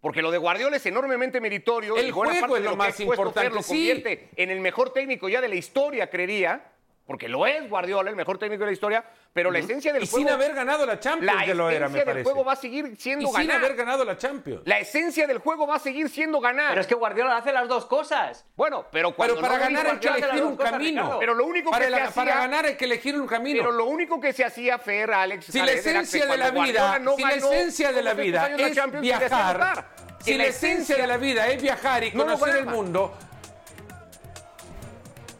S1: Porque lo de Guardiola es enormemente meritorio.
S3: El
S1: y
S3: juego
S1: parte
S3: es
S1: de
S3: lo
S1: que
S3: más importante,
S1: Fer lo
S3: sí.
S1: convierte en el mejor técnico ya de la historia, creería. Porque lo es Guardiola, el mejor técnico de la historia. Pero la esencia del
S3: Y
S1: juego.
S3: sin haber ganado la Champions
S1: la
S3: que lo era, me
S1: esencia del
S3: parece.
S1: juego va a seguir siendo
S3: y sin
S1: ganar.
S3: haber ganado la Champions.
S1: La esencia del juego va a seguir siendo ganar.
S4: Pero es que Guardiola hace las dos cosas.
S1: Bueno, pero cuando
S3: Pero para
S1: no
S3: ganar hay que elegir un
S4: cosas,
S3: camino.
S4: Ricardo.
S1: Pero lo único
S3: para,
S1: que
S3: la-
S1: se
S3: para
S1: hacía-
S3: ganar hay que elegir un camino.
S1: Pero lo único que se hacía Fer, Alex,
S3: Si la esencia de la vida,
S1: no
S3: si la esencia de la vida
S1: la
S3: es viajar, si la esencia de la vida es viajar y conocer el mundo,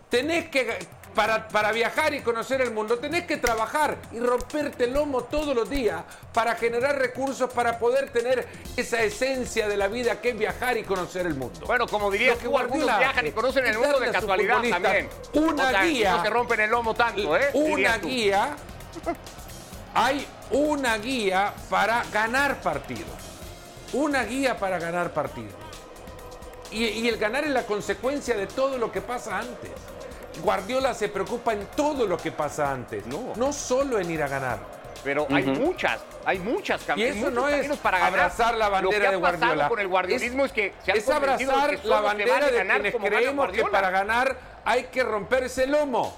S3: tenés que para, para viajar y conocer el mundo, tenés que trabajar y romperte el lomo todos los días para generar recursos para poder tener esa esencia de la vida que es viajar y conocer el mundo.
S1: Bueno, como dirías
S3: Lo que
S1: algunos viajan y conocen el mundo de casualidad también.
S3: una
S1: O sea,
S3: guía.
S1: No se rompen el lomo tanto, ¿eh?
S3: Una guía, hay una guía para ganar partidos. Una guía para ganar partidos. Y, y el ganar es la consecuencia de todo lo que pasa antes. Guardiola se preocupa en todo lo que pasa antes,
S1: No.
S3: no solo en ir a ganar.
S1: Pero hay muchas, hay muchas cam-
S3: Y eso no es
S1: caminos para ganar.
S3: abrazar la bandera
S1: Lo que ha
S3: de Guardiola.
S1: con el guardiolismo es, que se han
S3: es abrazar
S1: de que
S3: la bandera de
S1: ganar
S3: quienes creemos que para ganar hay que romperse el lomo.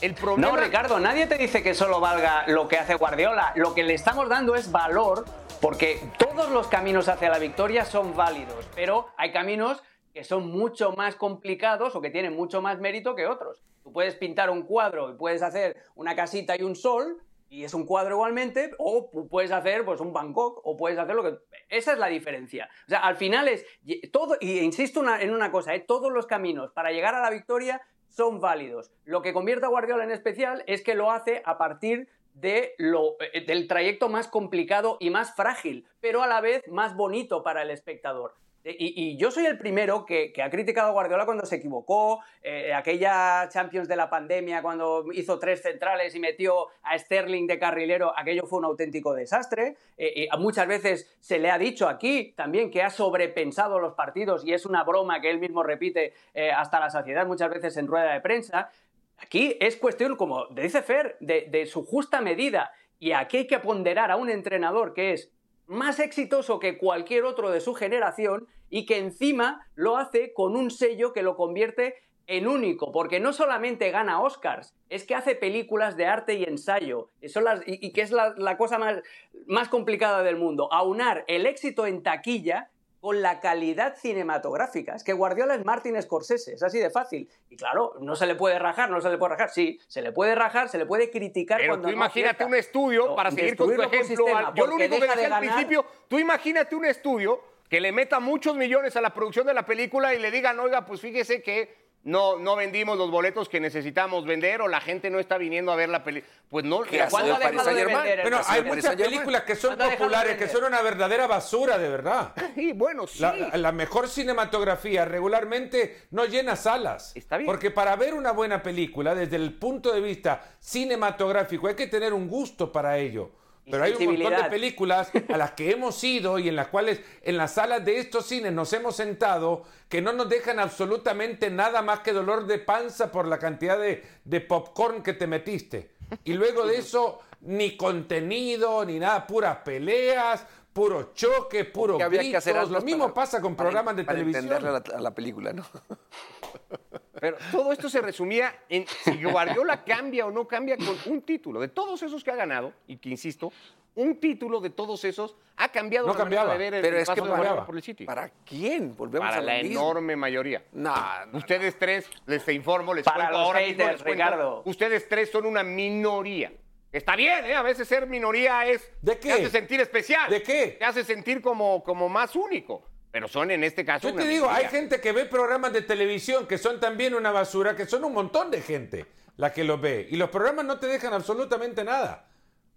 S1: El problema
S4: No, Ricardo, nadie te dice que solo valga lo que hace Guardiola. Lo que le estamos dando es valor porque todos los caminos hacia la victoria son válidos, pero hay caminos que son mucho más complicados o que tienen mucho más mérito que otros. Tú puedes pintar un cuadro y puedes hacer una casita y un sol y es un cuadro igualmente, o pu- puedes hacer pues un Bangkok o puedes hacer lo que esa es la diferencia. O sea, al final es todo y insisto una- en una cosa, ¿eh? todos los caminos para llegar a la victoria son válidos. Lo que convierte a Guardiola en especial es que lo hace a partir de lo, eh, del trayecto más complicado y más frágil, pero a la vez más bonito para el espectador. Eh, Y, yo soy el primero que, ha criticado a Guardiola cuando se equivocó, eh, aquella Champions de la pandemia cuando hizo tres centrales y metió a Sterling de carrilero, aquello fue un auténtico desastre. Eh, muchas veces se le ha dicho aquí también que ha sobrepensado los partidos y es una broma que él mismo repite hasta la saciedad muchas veces en rueda de prensa. Aquí es cuestión, como dice Fer, de, de su justa medida. Y aquí hay que ponderar a un entrenador que es más exitoso que cualquier otro de su generación y que encima lo hace con un sello que lo convierte en único, porque no solamente gana Oscars, es que hace películas de arte y ensayo, y, y, que es la, la cosa más, más complicada del mundo, aunar el éxito en taquilla con la calidad cinematográfica. Es que Guardiola es Martin Scorsese, es así de fácil. Y claro, no se le puede rajar, no se le puede rajar. Sí, se le puede rajar, se le puede criticar
S1: Pero
S4: cuando
S1: tú imagínate un estudio, para seguir con tu ejemplo, yo lo único que decía al principio, tú imagínate un estudio que le meta muchos millones a la producción de la película y le digan, oiga, pues fíjese que no, no vendimos los boletos que necesitamos vender o la gente no está viniendo a ver la película. Pues no,
S4: ¿cuándo ha dejado de vender?
S3: Bueno, hay muchas películas que son populares, que son una verdadera basura, de verdad. [LAUGHS]
S1: Sí, bueno, sí.
S3: La, mejor cinematografía regularmente no llena salas.
S1: Está bien.
S3: Porque para ver una buena película, desde el punto de vista cinematográfico, hay que tener un gusto para ello. Pero hay un montón de películas a las que hemos ido y en las cuales en las salas de estos cines nos hemos sentado que no nos dejan absolutamente nada más que dolor de panza por la cantidad de, de popcorn que te metiste. Y luego de [LAUGHS] eso, ni contenido, ni nada, puras peleas, puro choque, puro gritos. Que Lo mismo pasa con programas de televisión.
S2: a la película, ¿no? [LAUGHS]
S1: Pero todo esto se resumía en si Guardiola cambia o no cambia con un título. De todos esos que ha ganado, y que insisto, un título de todos esos ha cambiado
S3: no la cambiaba,
S1: de ver el
S2: pero es
S1: paso
S2: que
S1: de Guardiola por el City.
S2: ¿Para quién? Volvemos
S1: Para
S2: a
S1: la
S2: mismo.
S1: enorme mayoría.
S2: No, no,
S1: Ustedes tres, les informo, les
S4: Para
S1: cuento
S4: los
S1: ahora mismo
S4: haters,
S1: les cuento,
S4: Ricardo.
S1: Ustedes tres son una minoría. Está bien, ¿eh? A veces ser minoría es...
S3: ¿De qué?
S1: Te hace sentir especial.
S3: ¿De qué?
S1: Te hace sentir como, como más único. Pero son en este caso
S3: Yo
S1: una
S3: te digo, hay gente que ve programas de televisión que son también una basura, que son un montón de gente la que los ve. Y los programas no te dejan absolutamente nada.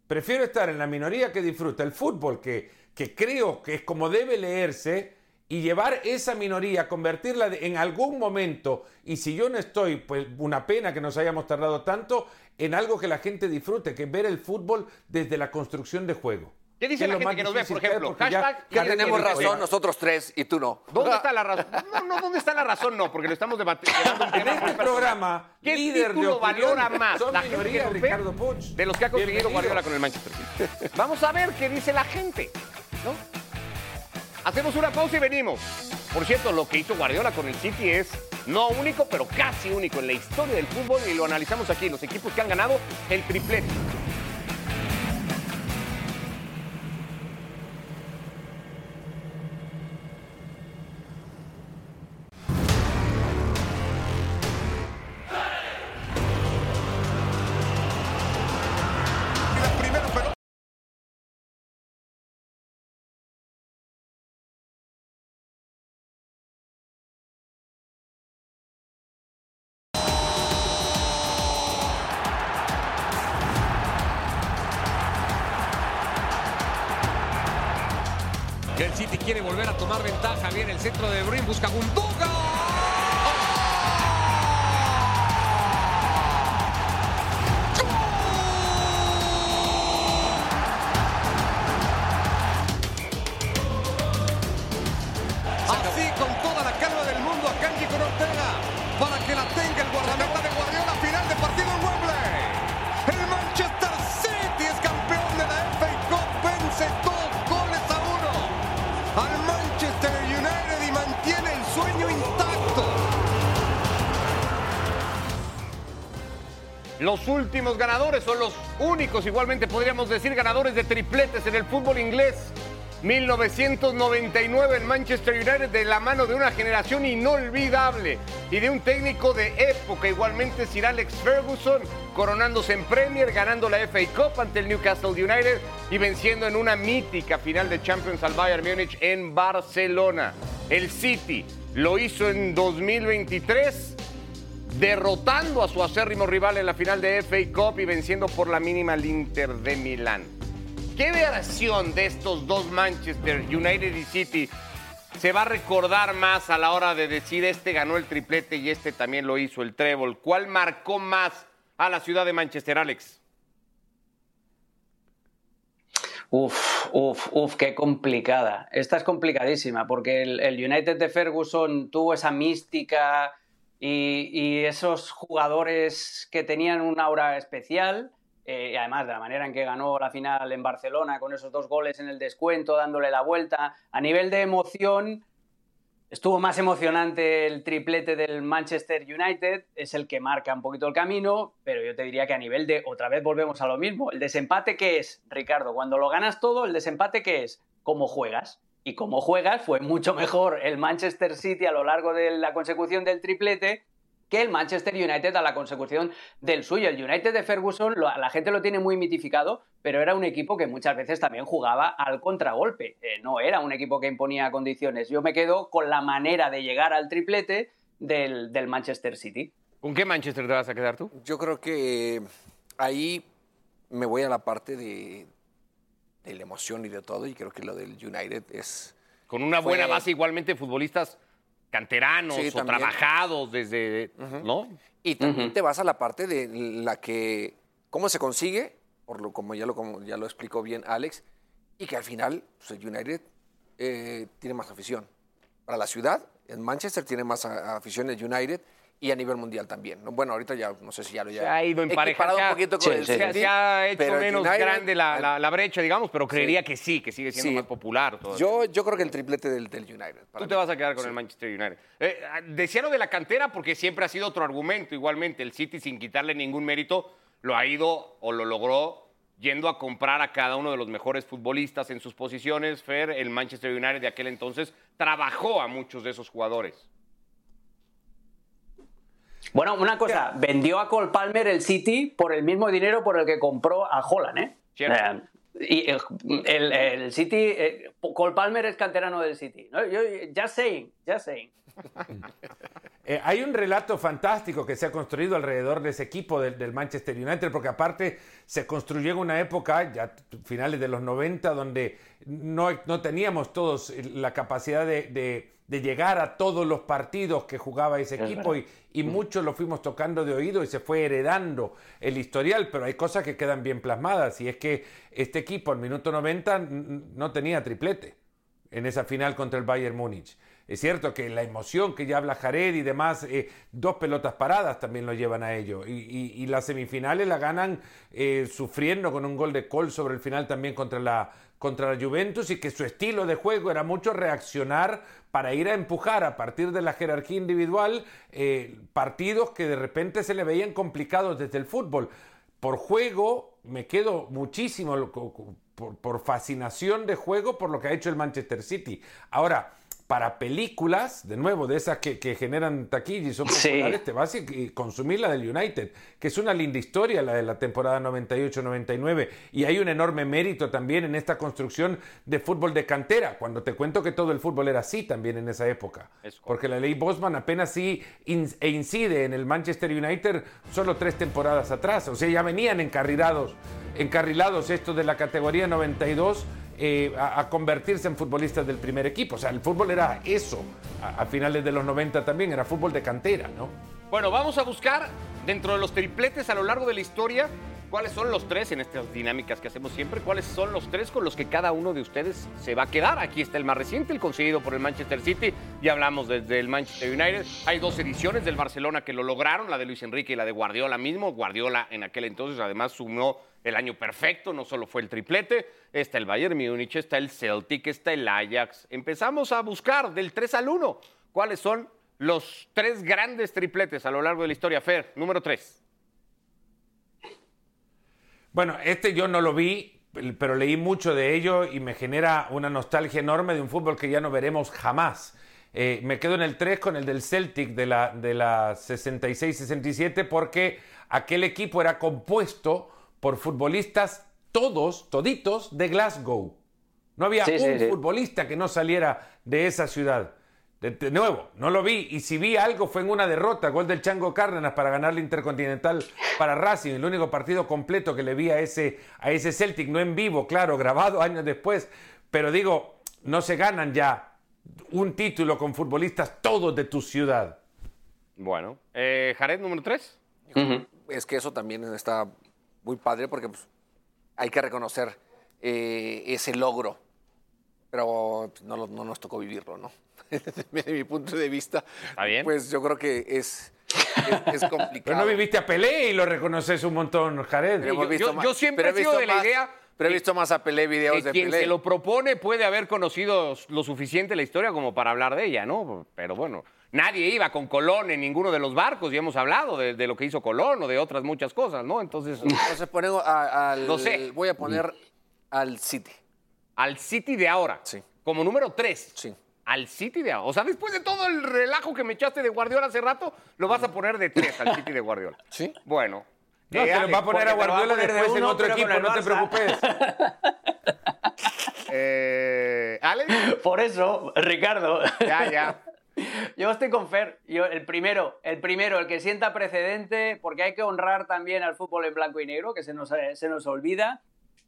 S3: Prefiero estar en la minoría que disfruta el fútbol, que, que creo que es como debe leerse, y llevar esa minoría, convertirla en algún momento, y si yo no estoy, pues una pena que nos hayamos tardado tanto, en algo que la gente disfrute, que es ver el fútbol desde la construcción de juego.
S1: ¿Qué dice la gente que nos ve, por ejemplo?
S3: ya-
S1: Hashtag,
S2: Ya
S1: ¿qué
S2: tenemos razón nosotros tres y tú no.
S1: ¿Dónde está la razón? No, no, ¿dónde está la razón? No, porque lo estamos debatiendo.
S3: En este programa,
S1: ¿Qué
S3: líder de opinión,
S1: valora más?
S3: son
S1: ¿La gente
S3: minoría,
S1: ve?
S3: Ricardo Puig.
S1: De los que ha conseguido. Guardiola con el Manchester City. Vamos a ver qué dice la gente, ¿no? Hacemos una pausa y venimos. Por cierto, lo que hizo Guardiola con el City es no único, pero casi único en la historia del fútbol y lo analizamos aquí. Los equipos que han ganado el triplete.
S7: Tomar ventaja. Viene el centro de Bruyne, busca Gundogan.
S1: Ganadores son los únicos, igualmente podríamos decir, ganadores de tripletes en el fútbol inglés. 1999 el Manchester United de la mano de una generación inolvidable y de un técnico de época, igualmente Sir Alex Ferguson, coronándose en Premier, ganando la FA Cup ante el Newcastle United y venciendo en una mítica final de Champions al Bayern Múnich en Barcelona. El City lo hizo en 2023 derrotando a su acérrimo rival en la final de FA Cup y venciendo por la mínima al Inter de Milán. ¿Qué versión de estos dos Manchester United y City se va a recordar más a la hora de decir este ganó el triplete y este también lo hizo el trébol? ¿Cuál marcó más a la ciudad de Manchester, Alex?
S4: Uf, uf, uf, qué complicada. Esta es complicadísima porque el, el United de Ferguson tuvo esa mística y, esos jugadores que tenían un aura especial eh, y además de la manera en que ganó la final en Barcelona, con esos dos goles en el descuento, dándole la vuelta, a nivel de emoción, estuvo más emocionante el triplete del Manchester United, es el que marca un poquito el camino, pero yo te diría que a nivel de, otra vez volvemos a lo mismo, el desempate que es, Ricardo, cuando lo ganas todo, el desempate que es, cómo juegas. Y como juegas, fue mucho mejor el Manchester City a lo largo de la consecución del triplete que el Manchester United a la consecución del suyo. El United de Ferguson, la gente lo tiene muy mitificado, pero era un equipo que muchas veces también jugaba al contragolpe. Eh, no era un equipo que imponía condiciones. Yo me quedo con la manera de llegar al triplete del, del Manchester City.
S1: ¿Con qué Manchester te vas a quedar tú?
S2: Yo creo que ahí me voy a la parte de, de la emoción y de todo, y creo que lo del United es...
S1: Con una buena
S2: Fue-
S1: base igualmente futbolistas canteranos
S2: Sí,
S1: o
S2: también.
S1: trabajados desde, ¿no?
S2: Y también te vas a la parte de la que, cómo se consigue, por lo, como, ya lo, como ya lo explicó bien Alex, y que al final pues, el United eh, tiene más afición. Para la ciudad, en Manchester tiene más a- afición el United y a nivel mundial también. ¿no? Bueno, ahorita ya no sé si ya lo ya
S1: Se ha ido emparejando.
S2: un poquito con
S4: Sí,
S2: el
S4: sí,
S1: Se,
S2: City,
S1: se ha hecho
S2: pero
S1: menos
S2: United-
S1: grande la, la- la brecha, digamos, pero creería que sí, que sigue siendo más popular. todavía.
S2: Yo, yo creo que el triplete del, del United.
S1: Tú te vas a quedar con el Manchester United. Eh, decía lo de la cantera porque siempre ha sido otro argumento. Igualmente, el City, sin quitarle ningún mérito, lo ha ido o lo logró yendo a comprar a cada uno de los mejores futbolistas en sus posiciones. Fer, el Manchester United de aquel entonces, trabajó a muchos de esos jugadores.
S4: Bueno, una cosa, vendió a Cole Palmer el City por el mismo dinero por el que compró a Holland, ¿eh?
S1: Cierto.
S4: Eh, y el, el- el City, eh, Cole Palmer es canterano del City. ¿no? Yo, just saying, just saying. [LAUGHS]
S3: Eh, hay un relato fantástico que se ha construido alrededor de ese equipo del, del Manchester United, porque aparte se construyó en una época, ya finales de los 90, donde no, no teníamos todos eh, la capacidad de, de- de llegar a todos los partidos que jugaba ese equipo y, y muchos lo fuimos tocando de oído y se fue heredando el historial, pero hay cosas que quedan bien plasmadas y es que este equipo al minuto 90 n- no tenía triplete en esa final contra el Bayern Múnich. Es cierto que la emoción que ya habla Jared y demás, eh, dos pelotas paradas también lo llevan a ello. Y, las semifinales la ganan eh, sufriendo con un gol de Cole sobre el final también contra la, contra la Juventus y que su estilo de juego era mucho reaccionar para ir a empujar a partir de la jerarquía individual eh, partidos que de repente se le veían complicados desde el fútbol por juego me quedo muchísimo por, por fascinación de juego por lo que ha hecho el Manchester City. Ahora, para películas, de nuevo, de esas que, que generan taquilla y son
S4: Sí.
S3: populares, te vas y, y consumir la del United, que es una linda historia, la de la temporada 98-99, y hay un enorme mérito también en esta construcción de fútbol de cantera, cuando te cuento que todo el fútbol era así también en esa época. Porque la ley Bosman apenas sí in- e incide en el Manchester United solo tres temporadas atrás. O sea, ya venían encarrilados, encarrilados estos de la categoría 92 eh, a, convertirse en futbolistas del primer equipo. O sea, el fútbol era eso a, a finales de los 90 también, era fútbol de cantera, ¿no?
S1: Bueno, vamos a buscar dentro de los tripletes a lo largo de la historia cuáles son los tres en estas dinámicas que hacemos siempre, cuáles son los tres con los que cada uno de ustedes se va a quedar. Aquí está el más reciente, el conseguido por el Manchester City. Ya hablamos desde el Manchester United. Hay dos ediciones del Barcelona que lo lograron, la de Luis Enrique y la de Guardiola mismo. Guardiola en aquel entonces además sumó el año perfecto, no solo fue el triplete. Está el Bayern Múnich, está el Celtic, está el Ajax. Empezamos a buscar del 3 al 1 cuáles son los tres grandes tripletes a lo largo de la historia. Fer, número 3.
S3: Bueno, este yo no lo vi, pero leí mucho de ello y me genera una nostalgia enorme de un fútbol que ya no veremos jamás. Eh, me quedo en el 3 con el del Celtic de la, de la 66-67 porque aquel equipo era compuesto por futbolistas todos, toditos, de Glasgow. No había
S4: Sí, sí,
S3: un
S4: sí.
S3: futbolista que no saliera de esa ciudad. De, de nuevo, no lo vi. Y si vi algo fue en una derrota, gol del Chango Cárdenas para ganar la Intercontinental para Racing. El único partido completo que le vi a ese, a ese Celtic, no en vivo, claro, grabado años después. Pero digo, no se ganan ya un título con futbolistas todos de tu ciudad.
S1: Bueno, eh, Jared, número 3.
S2: Es que eso también está muy padre porque pues, hay que reconocer eh, ese logro pero pues, no, nos tocó vivirlo, ¿no? [LAUGHS] Desde mi punto de vista,
S1: Está bien.
S2: pues yo creo que es, es, es complicado.
S3: Pero no viviste a Pelé y lo reconoces un montón, Jared.
S2: Pero hemos
S1: yo-
S2: visto
S1: yo-
S2: más-
S1: yo siempre
S2: pero
S1: he sido
S2: visto
S1: de la
S2: más-
S1: idea
S2: Pero he visto más a Pelé videos
S1: que
S2: de
S1: quien
S2: Pelé.
S1: se lo propone puede haber conocido lo suficiente la historia como para hablar de ella, ¿no? Pero bueno, nadie iba con Colón en ninguno de los barcos y hemos hablado de, de lo que hizo Colón o de otras muchas cosas, ¿no? Entonces,
S2: Entonces ponemos al,
S1: No sé.
S2: voy a poner al City.
S1: Al City de ahora,
S2: Sí.
S1: como número 3.
S2: Sí.
S1: Al City de ahora. O sea, después de todo el relajo que me echaste de Guardiola hace rato, lo vas a poner de 3 al City de Guardiola. [LAUGHS]
S2: Sí.
S1: Bueno.
S3: No,
S1: Eh,
S3: va a poner a Guardiola
S4: poner de
S3: después en
S4: uno,
S3: otro
S4: pero con
S3: equipo, no te preocupes. [LAUGHS]
S1: eh, Alex,
S4: Por eso, Ricardo.
S1: ya, ya. [LAUGHS]
S4: Yo estoy con Fer. Yo, el primero, el primero, el que sienta precedente, porque hay que honrar también al fútbol en blanco y negro, que se nos, eh, se nos olvida.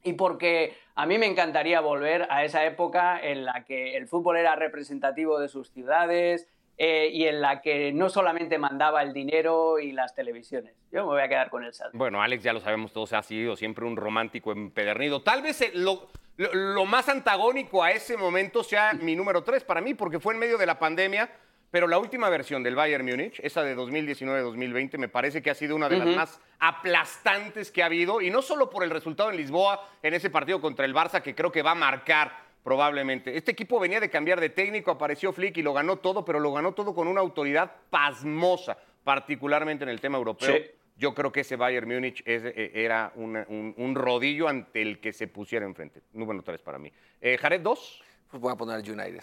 S4: Y porque a mí me encantaría volver a esa época en la que el fútbol era representativo de sus ciudades eh, y en la que no solamente mandaba el dinero y las televisiones. Yo me voy a quedar con el salto.
S1: Bueno, Alex, ya lo sabemos todos, ha sido siempre un romántico empedernido. Tal vez eh, lo, lo- más antagónico a ese momento sea mi número 3 para mí, porque fue en medio de la pandemia, pero la última versión del Bayern Múnich, esa de 2019-2020, me parece que ha sido una de las más aplastantes que ha habido, y no solo por el resultado en Lisboa en ese partido contra el Barça, que creo que va a marcar probablemente. Este equipo venía de cambiar de técnico, apareció Flick y lo ganó todo, pero lo ganó todo con una autoridad pasmosa, particularmente en el tema europeo.
S4: Sí.
S1: Yo creo que ese Bayern Múnich es- eh, era una- un, un rodillo ante el que se pusiera enfrente. Número 3 para mí. Eh, Jared 2.
S2: Pues voy a poner al United.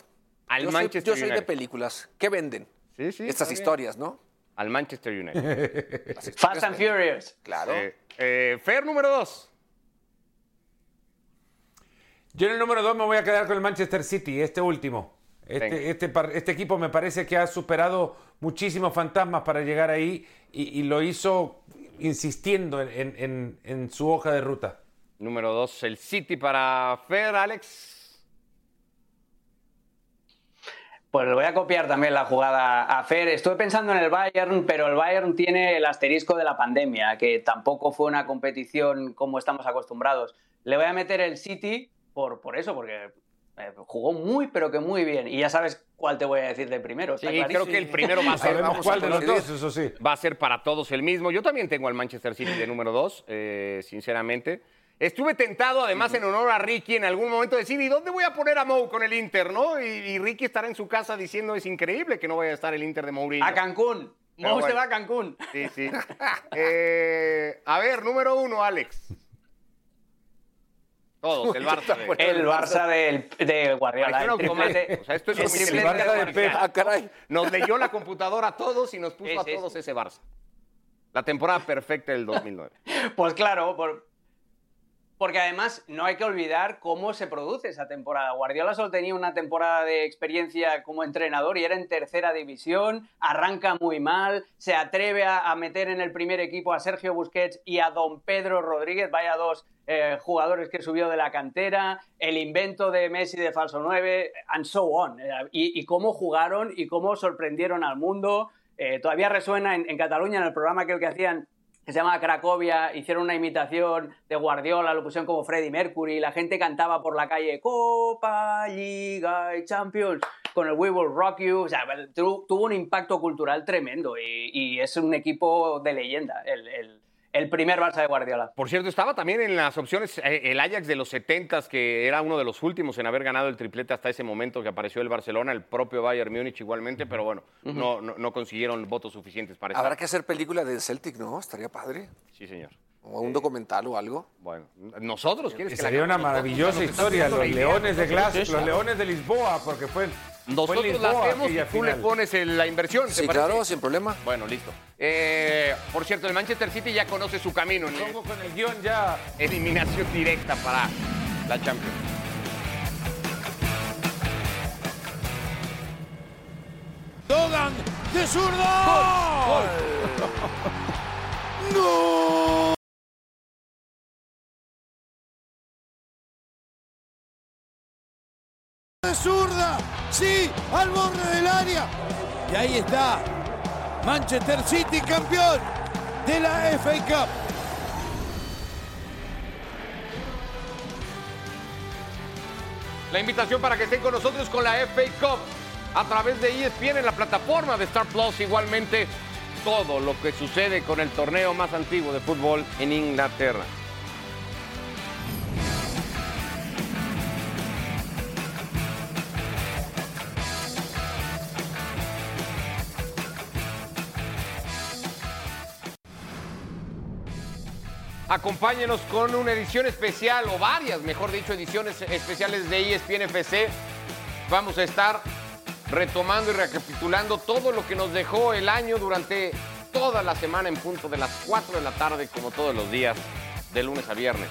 S1: Al
S2: yo soy,
S1: Manchester
S2: yo soy de
S1: United.
S2: películas. ¿Qué venden?
S1: Sí, sí,
S2: Estas
S1: bien.
S2: historias, ¿no?
S1: Al Manchester United. [LAUGHS]
S4: Fast and. Furious.
S2: Claro.
S1: Eh, eh, Fer número 2.
S3: Yo en el número 2 me voy a quedar con el Manchester City, este último. Este, este, este equipo me parece que ha superado muchísimos fantasmas para llegar ahí y, y lo hizo insistiendo en, en- en- en su hoja de ruta.
S1: Número 2, el City para Fer, Alex.
S4: Pues le voy a copiar también la jugada a Fer. Estuve pensando en el Bayern, pero el Bayern tiene el asterisco de la pandemia, que tampoco fue una competición como estamos acostumbrados. Le voy a meter el City por, por eso, porque eh, jugó muy, pero que muy bien. Y ya sabes cuál te voy a decir de primero.
S1: Sí,
S4: está
S1: creo que el primero va a ser,
S2: vamos
S3: cuál
S2: a
S3: de los dos, eso sí.
S1: va a ser para todos el mismo. Yo también tengo al Manchester City de número 2, sinceramente. Estuve tentado, además, en honor a Ricky, en algún momento decir, ¿y dónde voy a poner a Mou con el Inter, no? Y, y Ricky estará en su casa diciendo, es increíble que no vaya a estar el Inter de Mourinho.
S4: A Cancún.
S1: Pero
S4: Mou se va a Cancún.
S1: Sí, sí. Eh, a ver, número uno, Alex. Todos, el Barça. de-
S4: El Barça del, de Guardiola. El triplete.
S1: automático. O sea, esto es
S4: el
S1: un
S4: triplete
S3: Barça de. Pep.
S2: Ah, caray.
S1: Nos leyó la computadora a todos y nos puso a todos ese Barça. La temporada perfecta del 2009.
S4: Pues claro, por- porque además no hay que olvidar cómo se produce esa temporada. Guardiola solo tenía una temporada de experiencia como entrenador y era en tercera división, arranca muy mal, se atreve a, meter en el primer equipo a Sergio Busquets y a Don Pedro Rodríguez, vaya dos eh, jugadores que subió de la cantera, el invento de Messi de falso 9, and so on. Eh, Y, cómo jugaron y cómo sorprendieron al mundo. Eh, todavía resuena en, en Cataluña, en el programa aquel que hacían que se llama Cracovia, hicieron una imitación de Guardiola, lo pusieron como Freddie Mercury, la gente cantaba por la calle Copa, Liga y Champions con el We Will Rock You, o sea, tu- tuvo un impacto cultural tremendo y, y es un equipo de leyenda, el, el- el primer Barça de Guardiola.
S1: Por cierto, estaba también en las opciones eh, el Ajax de los 70 que era uno de los últimos en haber ganado el triplete hasta ese momento que apareció el Barcelona, el propio Bayern Múnich igualmente, pero bueno, no, no, no consiguieron votos suficientes para
S2: Habrá
S1: estar.
S2: que hacer película del Celtic, ¿no? Estaría padre.
S1: Sí, señor.
S2: O un documental o algo.
S1: Bueno, nosotros, ¿quieres
S3: Que
S1: que la
S3: sería una maravillosa historia, los leones de Glasgow, los leones de Lisboa, porque fue,
S1: Nosotros la hacemos y tú le pones el- la inversión. ¿te
S2: Sí,
S1: parece?
S2: claro, sin problema.
S1: Bueno, listo. Eh, por cierto, el Manchester City ya conoce su camino en
S3: Pongo con el guion ya
S1: eliminación directa para la Champions.
S8: Dogan de zurdo. [LAUGHS] ¡No! De zurda, sí, al borde del área. Y ahí está, Manchester City campeón de la FA Cup.
S1: la invitación para que estén con nosotros con la FA Cup a través de ESPN en la plataforma de Star Plus. Igualmente, todo lo que sucede con el torneo más antiguo de fútbol en Inglaterra. Acompáñenos con una edición especial, o varias, mejor dicho, ediciones especiales de ESPN FC. Vamos a estar retomando y recapitulando todo lo que nos dejó el año durante toda la semana en punto de las 4 de la tarde, como todos los días, de lunes a viernes.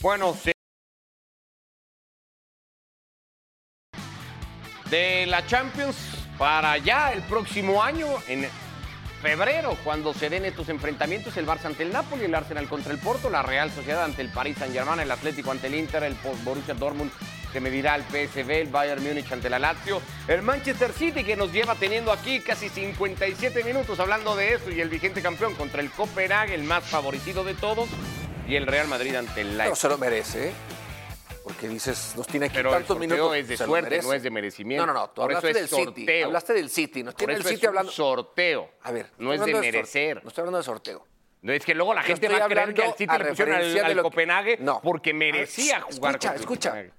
S1: Bueno, se- de la Champions para ya el próximo año, en febrero, cuando se den estos enfrentamientos, el Barça ante el Napoli, el Arsenal contra el Porto, la Real Sociedad ante el Paris Saint-Germain, el Atlético ante el Inter, el Borussia Dortmund que medirá al PSV, el Bayern Múnich ante la Lazio, el Manchester City que nos lleva teniendo aquí casi 57 minutos hablando de eso y el vigente campeón contra el Copenhague, el más favorecido de todos, y el Real Madrid ante el Leipzig.
S2: se lo merece, ¿eh? Porque dices, nos tiene aquí
S1: Pero el
S2: tantos
S1: sorteo
S2: minutos.
S1: es de
S2: se
S1: suerte, no es de merecimiento.
S2: No, no, no. Tú
S1: Por
S2: hablaste del City.
S1: sorteo.
S2: Hablaste del City. Nos tiene el City
S1: es
S2: hablando.
S1: sorteo.
S2: A ver.
S1: no es de merecer.
S2: No estoy hablando de sorteo.
S1: No, es que luego la gente va a creer que al City le pusieron al, al Copenhague
S2: No.
S1: porque merecía
S2: A ver,
S1: jugar
S2: Escucha,
S1: el
S2: escucha.
S1: Copenhague.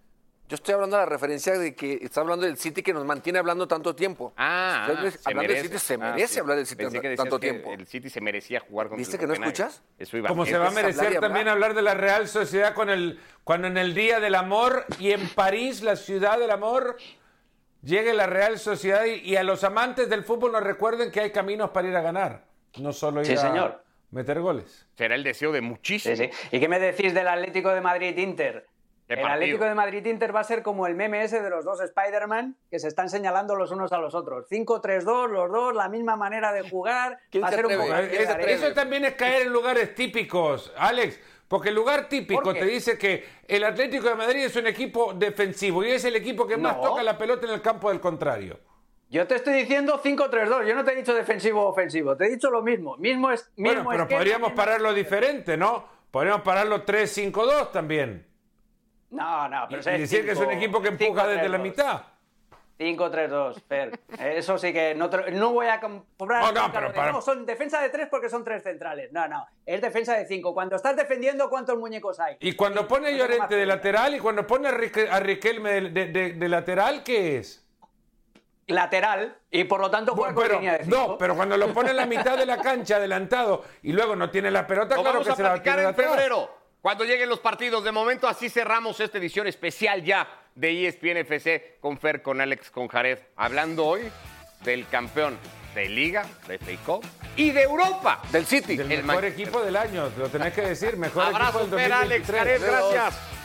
S2: Yo estoy hablando de la referencia de que está hablando del City que nos mantiene hablando tanto tiempo.
S1: Ah,
S2: Estoy
S1: ah, se
S2: hablando
S1: merece.
S2: del City, se
S1: Ah,
S2: merece
S1: sí.
S2: hablar del City
S1: Pensé que
S2: tanto
S1: que
S2: tiempo.
S1: El City se merecía jugar contra
S2: ¿Viste
S1: el
S2: que no escuchas?
S1: Eso iba
S3: Como se va a merecer
S2: hablar.
S3: también hablar de la Real Sociedad con el, cuando en el Día del Amor y en París, la ciudad del amor, llegue la Real Sociedad y, y a los amantes del fútbol nos recuerden que hay caminos para ir a ganar, no solo ir
S4: Sí,
S3: a
S4: señor.
S3: meter goles.
S1: Será el deseo de muchísimos.
S4: Sí, sí. ¿Y qué me decís del Atlético de Madrid-Inter?
S1: ¿Qué
S4: El
S1: partido?
S4: Atlético de Madrid-Inter va a ser como el meme ese de los dos Spider-Man que se están señalando los unos a los otros. 5-3-2, los dos, la misma manera de jugar. [LAUGHS]
S2: ¿Quién
S4: Va a
S2: se
S4: ser un poco
S3: Es- eso también es caer en lugares típicos, Alex. Porque el lugar típico te dice que el Atlético de Madrid es un equipo defensivo y es el equipo que más
S4: No.
S3: toca la pelota en el campo del contrario.
S4: Yo te estoy diciendo 5-3-2. Yo no te he dicho defensivo o ofensivo. Te he dicho lo mismo. Mismo es,
S3: Bueno,
S4: mismo
S3: pero
S4: esquema,
S3: podríamos
S4: misma-
S3: pararlo diferente, ¿no? Podríamos pararlo 3-5-2 también.
S4: No, no,
S3: Y,
S4: pero
S3: y decir que es un equipo que empuja desde la mitad.
S4: 5-3-2, Fer. Eso sí que no, te no voy a comprar.
S3: No, no, pero para-
S4: no, son defensa de 3 porque son tres centrales. No, no. Es defensa de 5. Cuando estás defendiendo, ¿cuántos muñecos hay?
S3: Y cuando pone
S4: tengo más
S3: Llorente de lateral y cuando pone a, Rique- a Riquelme de, de- de- de lateral, ¿qué es?
S4: Lateral. Y por lo tanto juega
S3: Bueno,
S4: con
S3: pero,
S4: línea de 5.
S3: no, pero cuando lo pone en la mitad de la [LAUGHS] cancha adelantado y luego no tiene la pelota,
S1: Lo
S3: claro
S1: vamos
S3: que
S1: a
S3: se la tiene
S1: en
S3: atrás.
S1: febrero, cuando lleguen los partidos. De momento, así cerramos esta edición especial ya de ESPN FC con Fer, con Alex, con Jared. Hablando hoy del campeón de Liga, de FA Cup y de Europa.
S2: Del City.
S3: Del
S1: El
S3: mejor equipo del año, lo tenés que decir, mejor equipo
S1: Abrazo,
S3: del
S1: Fer, Alex,
S3: 2023.
S1: Jared, gracias.